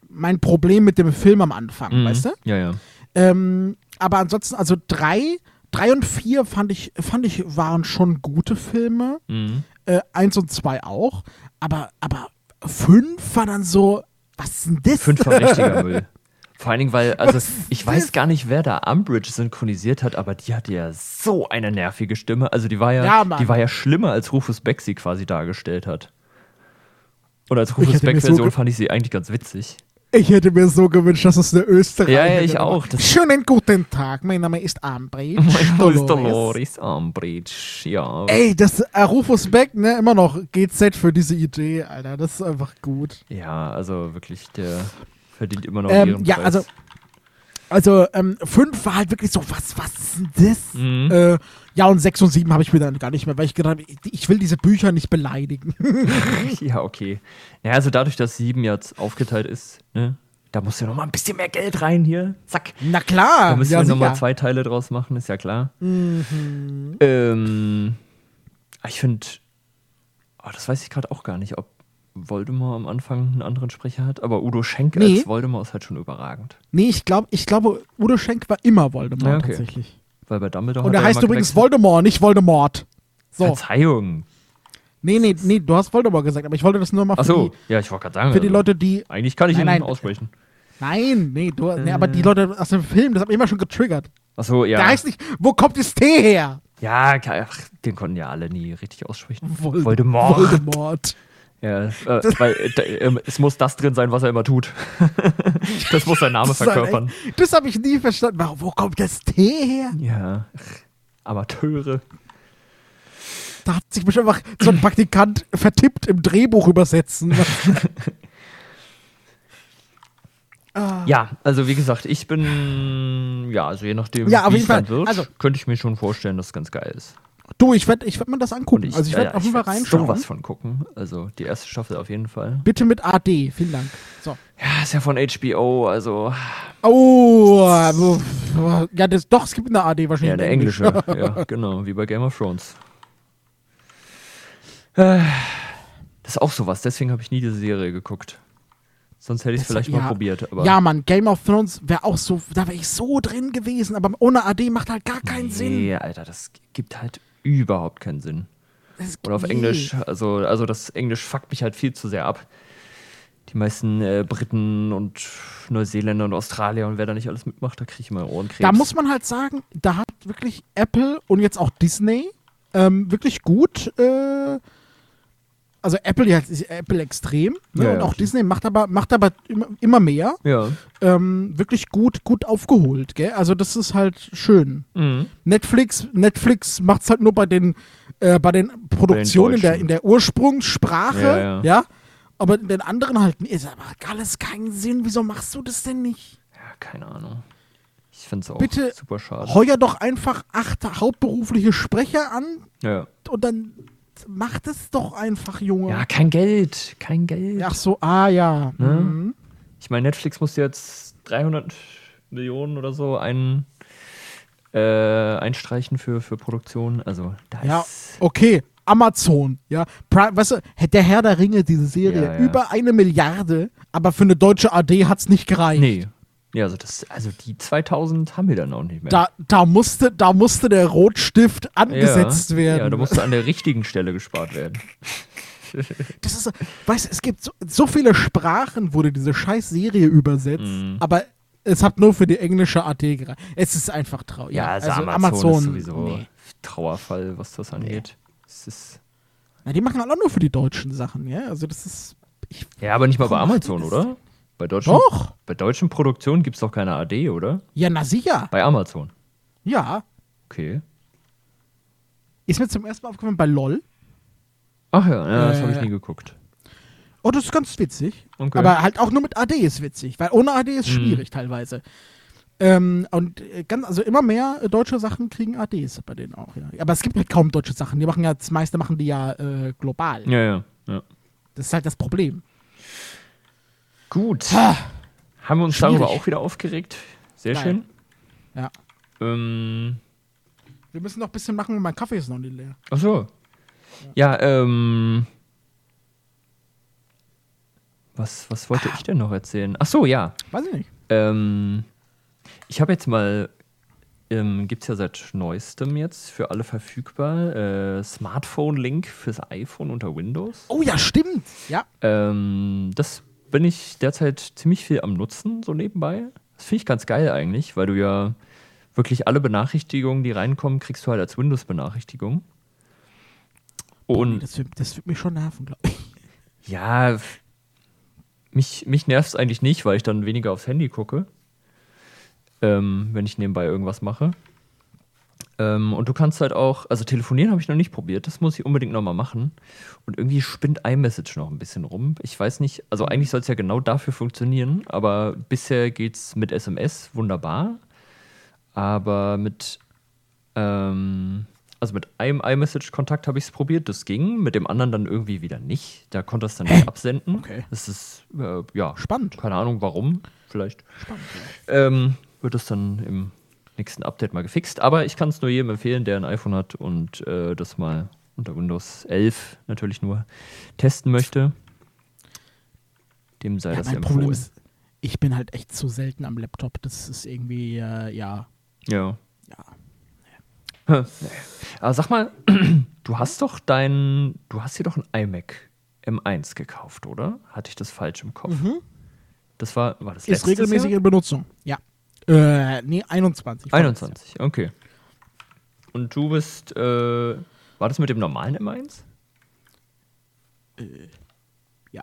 mein Problem mit dem Film am Anfang, Mhm. weißt du? Ja, ja. Ähm, aber ansonsten, also drei, drei und vier fand ich, fand ich, waren schon gute Filme. Mhm. Äh, eins und zwei auch. Aber, aber fünf war dann so, was ist denn das? Fünf war richtiger Müll. Vor allen Dingen, weil, also ich weiß gar nicht, wer da Umbridge synchronisiert hat, aber die hatte ja so eine nervige Stimme. Also die war ja, Ja, die war ja schlimmer, als Rufus Beck sie quasi dargestellt hat. Und als Rufus so Beck-Version ge- fand ich sie eigentlich ganz witzig. Ich hätte mir so gewünscht, dass es eine Österreicherin Ja, ja, ich auch. Das- Schönen guten Tag, mein Name ist Ambridge. Mein Name ist Dolores. Umbridge, ja. Ey, das äh, Rufus Beck, ne, immer noch GZ für diese Idee, Alter. Das ist einfach gut. Ja, also wirklich, der verdient immer noch Ähm, ihren ja, Preis. also, also ähm, fünf war halt wirklich so, was, was ist denn das? Mhm. Äh, ja, und sechs und sieben habe ich mir dann gar nicht mehr, weil ich gedacht habe, ich, ich will diese Bücher nicht beleidigen. Ja, okay. Ja, also dadurch, dass sieben jetzt aufgeteilt ist, ne, da muss ja noch mal ein bisschen mehr Geld rein hier. Zack. Na klar. Da müssen ja, wir noch mal zwei Teile draus machen, ist ja klar. Mhm. Ähm, ich finde, oh, das weiß ich gerade auch gar nicht, ob Voldemort am Anfang einen anderen Sprecher hat, aber Udo Schenk Nee. als Voldemort ist halt schon überragend. Nee, ich glaube, ich glaube, Udo Schenk war immer Voldemort Ja, okay. tatsächlich. Weil bei Dumbledore Und er heißt übrigens gewechselt. Voldemort, nicht Voldemort. So. Verzeihung. Nee, nee, nee, du hast Voldemort gesagt, aber ich wollte das nur mal für, Achso, die, ja, ich wollte gerade sagen. für die also, Leute, die. Eigentlich kann ich Nein, ihn nein. aussprechen. Nein, nee, du, nee, aber die Äh. Leute aus dem Film, das hat mich immer schon getriggert. Achso, ja. Der heißt nicht, wo kommt das T her? Ja, ach, den konnten ja alle nie richtig aussprechen. Vol- Voldemort. Voldemort. Ja, äh, weil äh, ähm, es muss das drin sein, was er immer tut. das muss sein Name Das verkörpern. Das habe ich nie verstanden. Warum, wo kommt das T her? Ja, Amateure. Da hat sich bestimmt einfach so ein Praktikant vertippt im Drehbuch übersetzen. Ah. Ja, also wie gesagt, ich bin, ja, also je nachdem, Ja, wie es dann wird, Also- könnte ich mir schon vorstellen, dass es ganz geil ist. Du, ich werde ich werd mir das angucken. ich, also ich werde ja, auf jeden Fall reinschauen. sowas von gucken. Also die erste Staffel auf jeden Fall. Bitte mit AD. Vielen Dank. So. Ja, ist ja von HBO, also Oh, ja, das, doch, es gibt eine AD wahrscheinlich. ja, der englische. ja, genau, wie bei Game of Thrones. Äh, Das ist auch sowas, deswegen habe ich nie diese Serie geguckt. Sonst hätte ich es vielleicht ja. mal probiert. Aber Ja, Mann, Game of Thrones wäre auch so, da wäre ich so drin gewesen, aber ohne AD macht halt gar keinen Sinn. Nee, Alter, das gibt halt überhaupt keinen Sinn. Und auf. Englisch, also, also das Englisch fuckt mich halt viel zu sehr ab. die meisten äh, Briten und Neuseeländer und Australier und wer da nicht alles mitmacht, da kriege ich immer Ohrenkrebs. Da muss man halt sagen, da hat wirklich Apple und jetzt auch Disney ähm, wirklich gut. Äh, also Apple ja, ist Apple extrem ne? Ja, und ja, auch stimmt. Disney macht aber macht aber immer, mehr. Ja. Ähm, wirklich gut gut aufgeholt, gell? Also das ist halt schön. Mhm. Netflix Netflix macht's halt nur bei den äh, bei den Produktionen in der in der Ursprungssprache, Ja, ja. ja. Aber in den anderen halt. Ist aber alles keinen Sinn. Wieso machst du das denn nicht? Ja, keine Ahnung. Ich finde es auch Bitte super schade. Heuer doch einfach acht hauptberufliche Sprecher an Ja. und dann macht es doch einfach, Junge. ja, kein Geld. Kein Geld. Ach so, ah ja. Ne? Mhm. Ich meine, Netflix muss jetzt 300 Millionen oder so ein, äh, einstreichen für, für Produktion. Also da Ja, ist. okay. Amazon, ja. Prime, weißt du, der Herr der Ringe, diese Serie, Ja, ja. über eine Milliarde, aber für eine deutsche AD hat's nicht gereicht. Nee. Ja, also, das, also die 2000 haben wir dann auch nicht mehr. Da, da, musste, da musste der Rotstift ja. angesetzt werden. Ja, da musste an der richtigen Stelle gespart werden. Das ist weißt du, es gibt so, so viele Sprachen, wurde diese scheiß Serie übersetzt, Mhm. aber es hat nur für die englische AT gereicht. Es ist einfach traurig. Ja, also, Amazon, ist sowieso nee. Trauerfall, was das angeht. Es ist, Na, die machen halt auch nur für die deutschen Sachen, ja. Also das ist. Ich, ja, aber nicht mal bei Amazon, oder? Bei deutschen, Doch. Bei deutschen Produktionen gibt es doch keine AD, oder? ja, na sicher. Bei Amazon. Ja. Okay. Ist mir zum ersten Mal aufgefallen bei LOL. Ach ja, ja das habe ich Äh, nie geguckt. Oh, das ist ganz witzig. Okay. Aber halt auch nur mit AD ist witzig, weil ohne AD ist Mhm. schwierig teilweise. Ähm, und äh, ganz, also immer mehr äh, deutsche Sachen kriegen ADs bei denen auch, ja. Aber es gibt halt kaum deutsche Sachen. Die machen ja, das meiste machen die ja äh, global. Ja, ja, ja. Das ist halt das Problem. Gut. Ah, Haben wir uns Schwierig. darüber auch wieder aufgeregt. Sehr Nein. schön. Ja. Ähm, Wir müssen noch ein bisschen machen, mein Kaffee ist noch nicht leer. ach so. Ja, ähm. Was, was wollte ich denn noch erzählen? Ach so, ja. Weiß ich nicht. Ähm, ich habe jetzt mal, ähm, gibt es ja seit neuestem jetzt für alle verfügbar, äh, Smartphone-Link fürs iPhone unter Windows. Oh ja, stimmt. Ja. Ähm, das bin ich derzeit ziemlich viel am Nutzen, so nebenbei. Das finde ich ganz geil eigentlich, weil du ja wirklich alle Benachrichtigungen, die reinkommen, kriegst du halt als Windows-Benachrichtigung. Und Das wird, das wird mich schon nerven, glaube ich. ja, mich, mich nervt es eigentlich nicht, weil ich dann weniger aufs Handy gucke, ähm, wenn ich nebenbei irgendwas mache. Ähm, und du kannst halt auch, also telefonieren habe ich noch nicht probiert, das muss ich unbedingt nochmal machen. Und irgendwie spinnt iMessage noch ein bisschen rum. Ich weiß nicht, also eigentlich soll es ja genau dafür funktionieren, aber bisher geht es mit SMS wunderbar. Aber mit, ähm, also mit einem iMessage-Kontakt habe ich es probiert, das ging, mit dem anderen dann irgendwie wieder nicht. Da konnte es dann nicht absenden. Okay. Das ist, äh, ja, Spannend. keine Ahnung warum, vielleicht Spannend. ähm, wird es dann im nächsten Update mal gefixt. Aber ich kann es nur jedem empfehlen, der ein iPhone hat und äh, das mal unter Windows 11 natürlich nur testen möchte. Dem sei Ja, das mein empfohlen. Problem ist, ich bin halt echt zu selten am Laptop. Das ist irgendwie, äh, ja. ja. Ja. Aber sag mal, du hast doch dein, du hast dir doch ein iMac M1 gekauft, oder? Hatte ich das falsch im Kopf? Das war, war das Mhm. Ist regelmäßig Jahr? in Benutzung. Ja. Äh, nee, 21. 21, okay. Und du bist, äh, war das mit dem normalen M1? Ja.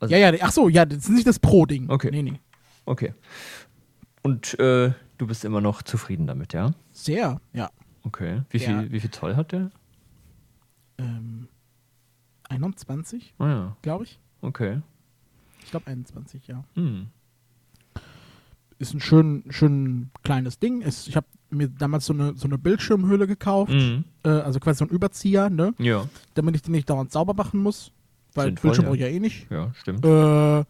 Also- ja, ja, ach so, ja, das ist nicht das Pro-Ding. Okay. Nee, nee. Okay. Und äh, du bist immer noch zufrieden damit, ja? Sehr, ja. Okay. Wie, Ja. viel, wie viel Zoll hat der? Ähm, 21, Ah ja, glaube ich. okay. Ich glaube 21, ja. Hm. Ist ein schön, schön kleines Ding. Ist, ich habe mir damals so eine, so eine Bildschirmhülle gekauft. Mhm. Äh, also quasi so ein Überzieher, ne? Ja, Damit ich den nicht dauernd sauber machen muss. Weil Sinnvoll, Bildschirm ja. brauche ich ja eh nicht. ja, stimmt. Äh,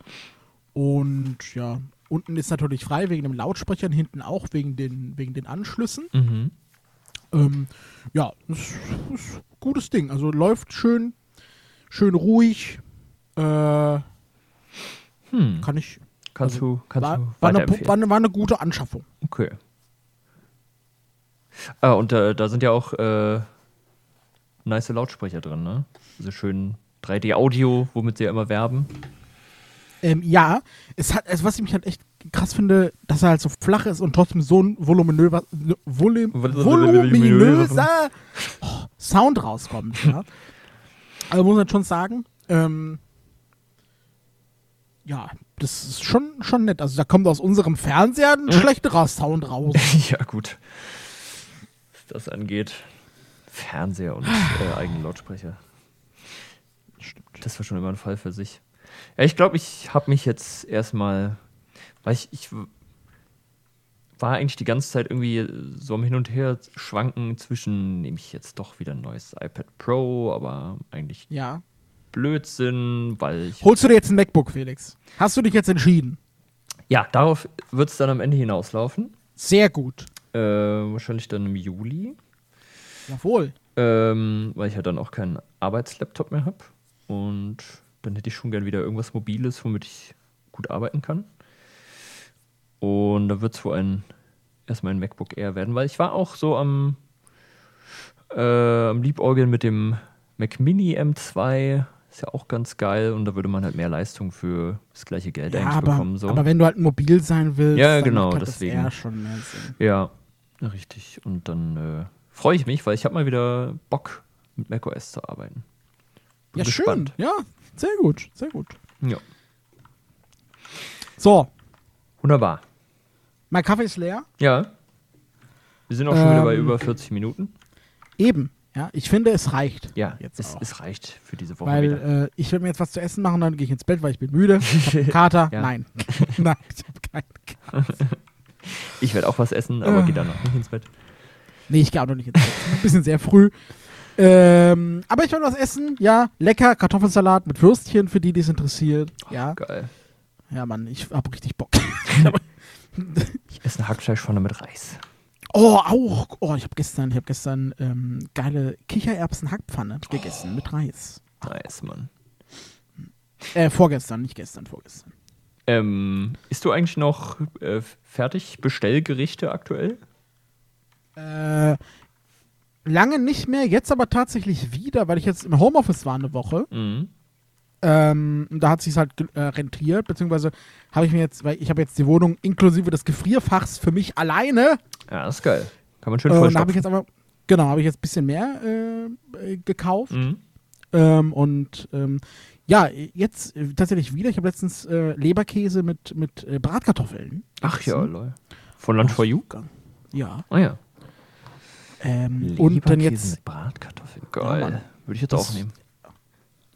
und ja, unten ist natürlich frei wegen den Lautsprechern, hinten auch wegen den, wegen den Anschlüssen. Mhm. Ähm, ja, das ist, ist ein gutes Ding. Also läuft schön, schön ruhig. Äh, Hm. kann ich. Kannst also, du, kannst war, du war, eine, war, war eine gute Anschaffung. Okay. Ah, und äh, da sind ja auch äh, nice Lautsprecher drin, ne? Also schön 3D-Audio, womit sie ja immer werben. Ähm, ja, es hat, also was ich mich halt echt krass finde, dass er halt so flach ist und trotzdem so ein voluminöser, volum, voluminöser oh, Sound rauskommt. Ja. Also muss man schon sagen, ähm, ja, das ist schon, schon nett. Also da kommt aus unserem Fernseher ein schlechterer Sound raus. ja, gut. Was das angeht. Fernseher und äh, eigene Lautsprecher. Stimmt. Das war schon immer ein Fall für sich. Ja, ich glaube, ich habe mich jetzt erstmal, weil ich, ich war eigentlich die ganze Zeit irgendwie so am Hin und Her schwanken zwischen, nehme ich jetzt doch wieder ein neues iPad Pro, aber eigentlich Ja. Blödsinn, weil ich. Holst du dir jetzt ein MacBook, Felix? Hast du dich jetzt entschieden? Ja, darauf wird es dann am Ende hinauslaufen. Sehr gut. Äh, wahrscheinlich dann im Juli. Jawohl. Ähm, weil ich ja dann auch keinen Arbeitslaptop mehr habe. Und dann hätte ich schon gern wieder irgendwas Mobiles, womit ich gut arbeiten kann. Und da wird es wohl ein, erstmal ein MacBook Air werden, weil ich war auch so am, äh, am Liebäugeln mit dem Mac Mini M2. Ist ja auch ganz geil und da würde man halt mehr Leistung für das gleiche Geld Ja, eigentlich aber, bekommen. So. aber wenn du halt mobil sein willst, Ja, dann genau, macht halt deswegen. das eher schon mehr Sinn. Ja, richtig. Und dann äh, freue ich mich, weil ich habe mal wieder Bock, mit macOS zu arbeiten. Bin Ja, gespannt. schön. Ja, sehr gut, sehr gut. Ja. So, Wunderbar. mein Kaffee ist leer. Ja. Wir sind auch schon wieder bei Ähm, über 40 Minuten. Eben. Ja, ich finde, es reicht. Ja, jetzt es, es reicht für diese Woche Weil wieder. äh, ich will mir jetzt was zu essen machen, dann gehe ich ins Bett, weil ich bin müde. Ich Kater. Nein. Nein, ich habe keinen Kater. Ich werde auch was essen, aber äh. gehe dann noch nicht ins Bett. Nee, ich gehe auch noch nicht ins Bett. Ein bisschen sehr früh. Ähm, aber ich will was essen. Ja, lecker. Kartoffelsalat mit Würstchen, für die, die es interessiert. Ja, Geil. ja, Mann, ich hab richtig Bock. Ich esse eine Hackfleischpfanne mit Reis. Oh, auch. Oh, ich habe gestern, ich habe gestern ähm, geile Kichererbsen-Hackpfanne gegessen mit Reis. Nice, Mann. Äh, vorgestern, nicht gestern, vorgestern. Ähm, isst du eigentlich noch äh, fertig Bestellgerichte aktuell? Äh, lange nicht mehr, jetzt aber tatsächlich wieder, weil ich jetzt im Homeoffice war eine Woche. Mhm. Ähm, da hat sich halt äh, rentiert, beziehungsweise habe ich mir jetzt, weil ich habe jetzt die Wohnung inklusive des Gefrierfachs für mich alleine. Ja, das ist geil. Kann man schön Äh, und da habe ich jetzt aber, genau, habe ich jetzt ein bisschen mehr äh, gekauft. mhm. Ähm, und ähm, ja, jetzt äh, tatsächlich wieder. Ich habe letztens äh, Leberkäse mit, mit äh, Bratkartoffeln. Ach ja, lol. Von Lunch for You? Ja. Ah ja. Ähm, und dann Leberkäse jetzt, mit Bratkartoffeln. Ja, Geil. Mann. Würde ich jetzt Das- auch nehmen.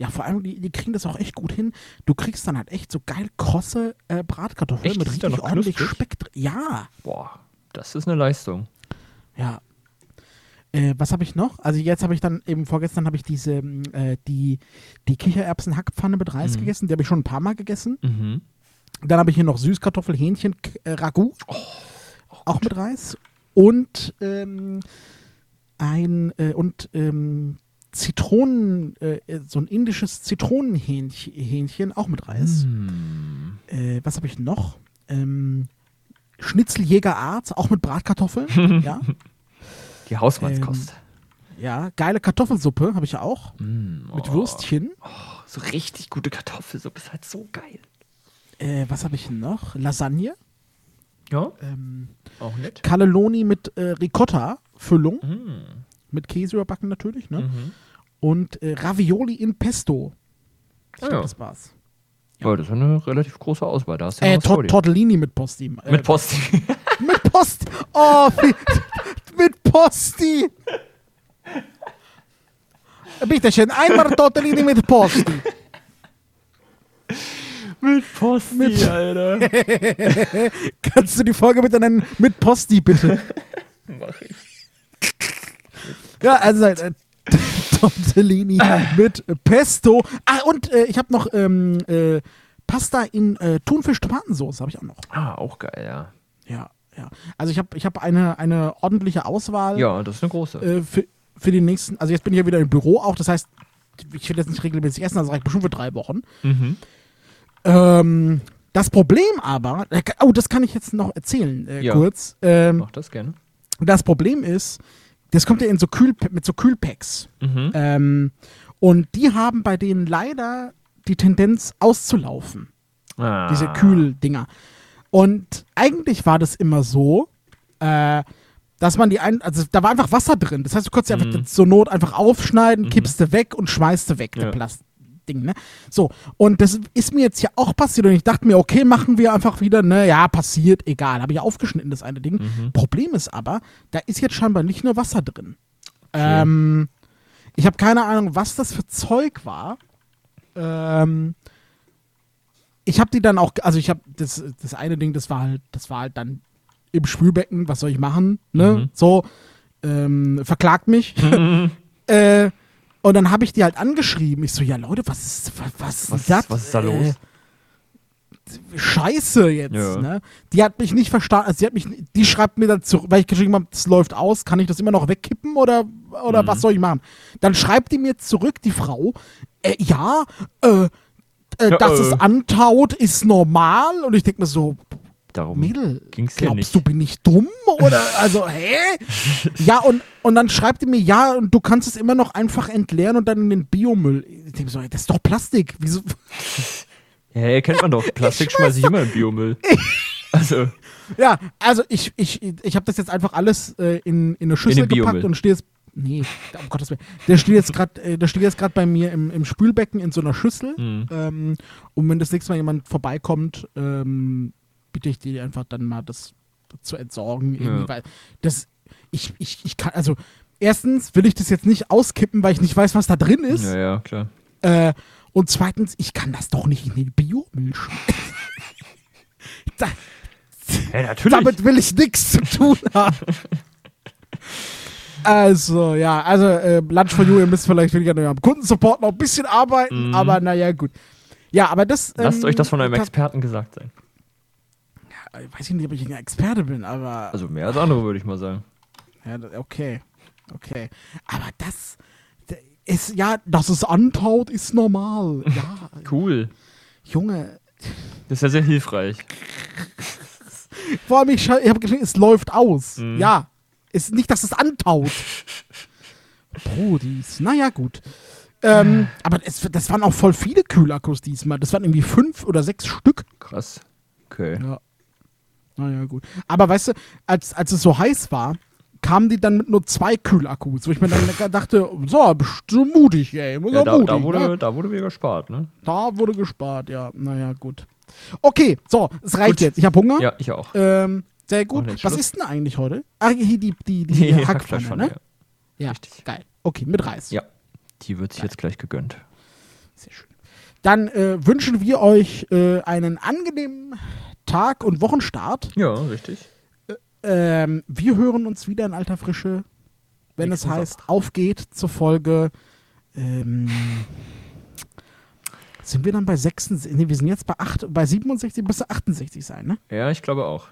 Ja, vor allem, die, die kriegen das auch echt gut hin. Du kriegst dann halt echt so geil krosse äh, Bratkartoffeln Echt? mit Ist da richtig ordentlich knusprig? Speck drin. Ja, Boah, das ist eine Leistung. ja. Äh, was habe ich noch? Also jetzt habe ich dann eben vorgestern habe ich diese ähm, äh, die die Kichererbsen-Hackpfanne mit Reis Mhm. gegessen. Die habe ich schon ein paar Mal gegessen. Mhm. Dann habe ich hier noch Süßkartoffel, Hähnchen, äh, Ragout. Oh, auch mit Reis. Und ähm, ein äh, und ähm, Zitronen, äh, so ein indisches Zitronenhähnchen Hähnchen, auch mit Reis. Hm. Äh, was habe ich noch? Ähm, Schnitzeljäger Art, auch mit Bratkartoffeln. ja, Die Hausmannskost. ja. Geile Kartoffelsuppe habe ich ja auch. Mm, Mit oh. Würstchen. So richtig gute Kartoffelsuppe ist halt so geil. Äh, was habe ich noch? Lasagne. Ja, Ähm, auch nett. Cannelloni mit äh, Ricotta-Füllung. Mm. Mit Käse überbacken natürlich. Ne? Mhm. Und äh, Ravioli in Pesto. Ich Ah, glaub, ja. das war's. Ja, das ist eine relativ große Auswahl. Da hast du ja Äh, noch was vor Tor dir. Tortellini mit Posti. Äh, Mit Post. mit Post. Oh, mit Posti. Bitte schön, einmal Tortellini mit Posti. mit Post, Mit- Alter. Kannst du die Folge bitte nennen? Mit Posti, bitte. Mach ich. Ja, also äh, Tortellini mit Pesto. Ah, und äh, ich habe noch ähm, äh, Pasta in äh, Thunfisch-Tomatensauce, habe ich auch noch. Ah, auch geil, ja. Ja, ja. Also ich habe ich hab eine, eine ordentliche Auswahl. Ja, das ist eine große. äh, für, für die nächsten, also jetzt bin ich ja wieder im Büro auch, das heißt, ich will jetzt nicht regelmäßig essen, das reicht bestimmt für drei Wochen. Mhm. Ähm, das Problem aber, äh, oh, das kann ich jetzt noch erzählen, äh, Ja. kurz. Ähm, Mach das gerne. das Problem ist, das kommt ja in so Kühl, mit so Kühlpacks. Mhm. Ähm, und die haben bei denen leider die Tendenz auszulaufen. Ah. Diese Kühldinger. Und eigentlich war das immer so, äh, dass man die ein, also da war einfach Wasser drin. Das heißt, du konntest die einfach zur Not einfach aufschneiden, kippst du weg und schmeißt du weg, Ja. der Plastding, ne? So, und das ist mir jetzt ja auch passiert und ich dachte mir, okay, machen wir einfach wieder, ne, ja, passiert, egal. Habe ich aufgeschnitten, das eine Ding. Problem ist aber, da ist jetzt scheinbar nicht nur Wasser drin. Ähm, ich habe keine Ahnung, was das für Zeug war. Ähm, ich habe die dann auch, also ich habe das, das eine Ding, das war halt, das war halt dann im Spülbecken, was soll ich machen, ne? Mhm. So, ähm, verklagt mich. äh, und dann habe ich die halt angeschrieben. Ich so, ja Leute, was ist, was, was, Was- ist das? was ist da los? Äh, Scheiße jetzt, Ja. ne? Die hat mich nicht verstanden, also die hat mich, die schreibt mir dann zurück, weil ich geschrieben habe, das läuft aus, kann ich das immer noch wegkippen oder, oder Mhm. was soll ich machen? Dann schreibt die mir zurück, die Frau, äh, ja, äh, äh, Ja, dass äh. es antaut, ist normal. Und ich denke mir so, Darum Mädel, ging's ja glaubst nicht. du, bin ich dumm? Oder, also, hä? ja, und, und dann schreibt die mir, ja, und du kannst es immer noch einfach entleeren und dann in den Biomüll. Ich denke so, das ist doch Plastik. Wieso? Ja, kennt man doch. Plastik schmeiße ich immer in Biomüll. Also, Ja, also ich, ich, ich habe das jetzt einfach alles äh, in, in eine Schüssel Biomüll. gepackt und stehe jetzt. Nee, um Gottes Willen. Der steht jetzt gerade, äh, der steht jetzt gerade bei mir im, im Spülbecken in so einer Schüssel. Mhm. Ähm, und wenn das nächste Mal jemand vorbeikommt, ähm, bitte ich die einfach dann mal das zu entsorgen. Irgendwie, Ja. weil das, ich, ich, ich kann, also erstens will ich das jetzt nicht auskippen, weil ich nicht weiß, was da drin ist. ja, ja, klar. Äh, und zweitens, ich kann das doch nicht in den Biomüll schmeißen. da, natürlich. damit will ich nichts zu tun haben. Also, ja, also äh, Lunch for You, ihr müsst vielleicht weniger am Kundensupport noch ein bisschen arbeiten, Mhm. aber naja, gut. Ja, aber das. Lasst ähm, euch das von einem Experten gesagt sein. Weiß ich nicht, ob ich ein Experte bin, aber. Also mehr als andere, würde ich mal sagen. Ja, okay. Okay. Aber das. Ist, ja, dass es antaut, ist normal. Ja, Cool. Junge. Das ist ja sehr hilfreich. Vor allem, ich, ich habe geschrieben, es läuft aus. Mhm. Ja. Ist nicht, dass es antaut. Brodis. Naja, gut. Ähm, aber es, das waren auch voll viele Kühlakkus diesmal. Das waren irgendwie fünf oder sechs Stück. Krass. Okay. Ja. Naja, gut. Aber weißt du, als, als es so heiß war, kamen die dann mit nur zwei Kühlakkus. Wo ich mir dann dachte, so, bist du mutig, ey. Ja, ja, da, mutig, da, wurde, ne? da wurde wieder gespart, ne? da wurde gespart, ja. Naja, gut. Okay, so, es reicht Gut. jetzt. Ich habe Hunger. Ja, ich auch. Ähm, sehr gut. Was Schluss. ist denn eigentlich heute? Ah, hier die, die, die Die Hackpfanne, Hackfleischpfanne, ne? Ja, Richtig. geil. Okay, mit Reis. Ja. Die wird sich jetzt gleich gegönnt. Sehr schön. Dann äh, wünschen wir euch äh, einen angenehmen Tag und Wochenstart. Ja, richtig. Ähm, wir hören uns wieder in alter Frische, wenn Nächsten es heißt, auf geht zur Folge. Ähm, sind wir dann bei 66? Nee, wir sind jetzt bei, 8, bei 67, bis 68 sein, ne? Ja, ich glaube auch.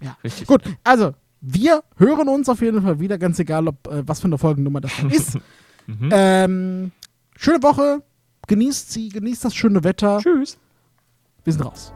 Ja. Richtig. Gut, also, wir hören uns auf jeden Fall wieder, ganz egal, ob äh, was für eine Folgennummer das dann ist. Mhm. ähm, schöne Woche, genießt sie, genießt das schöne Wetter. Tschüss. Wir sind raus.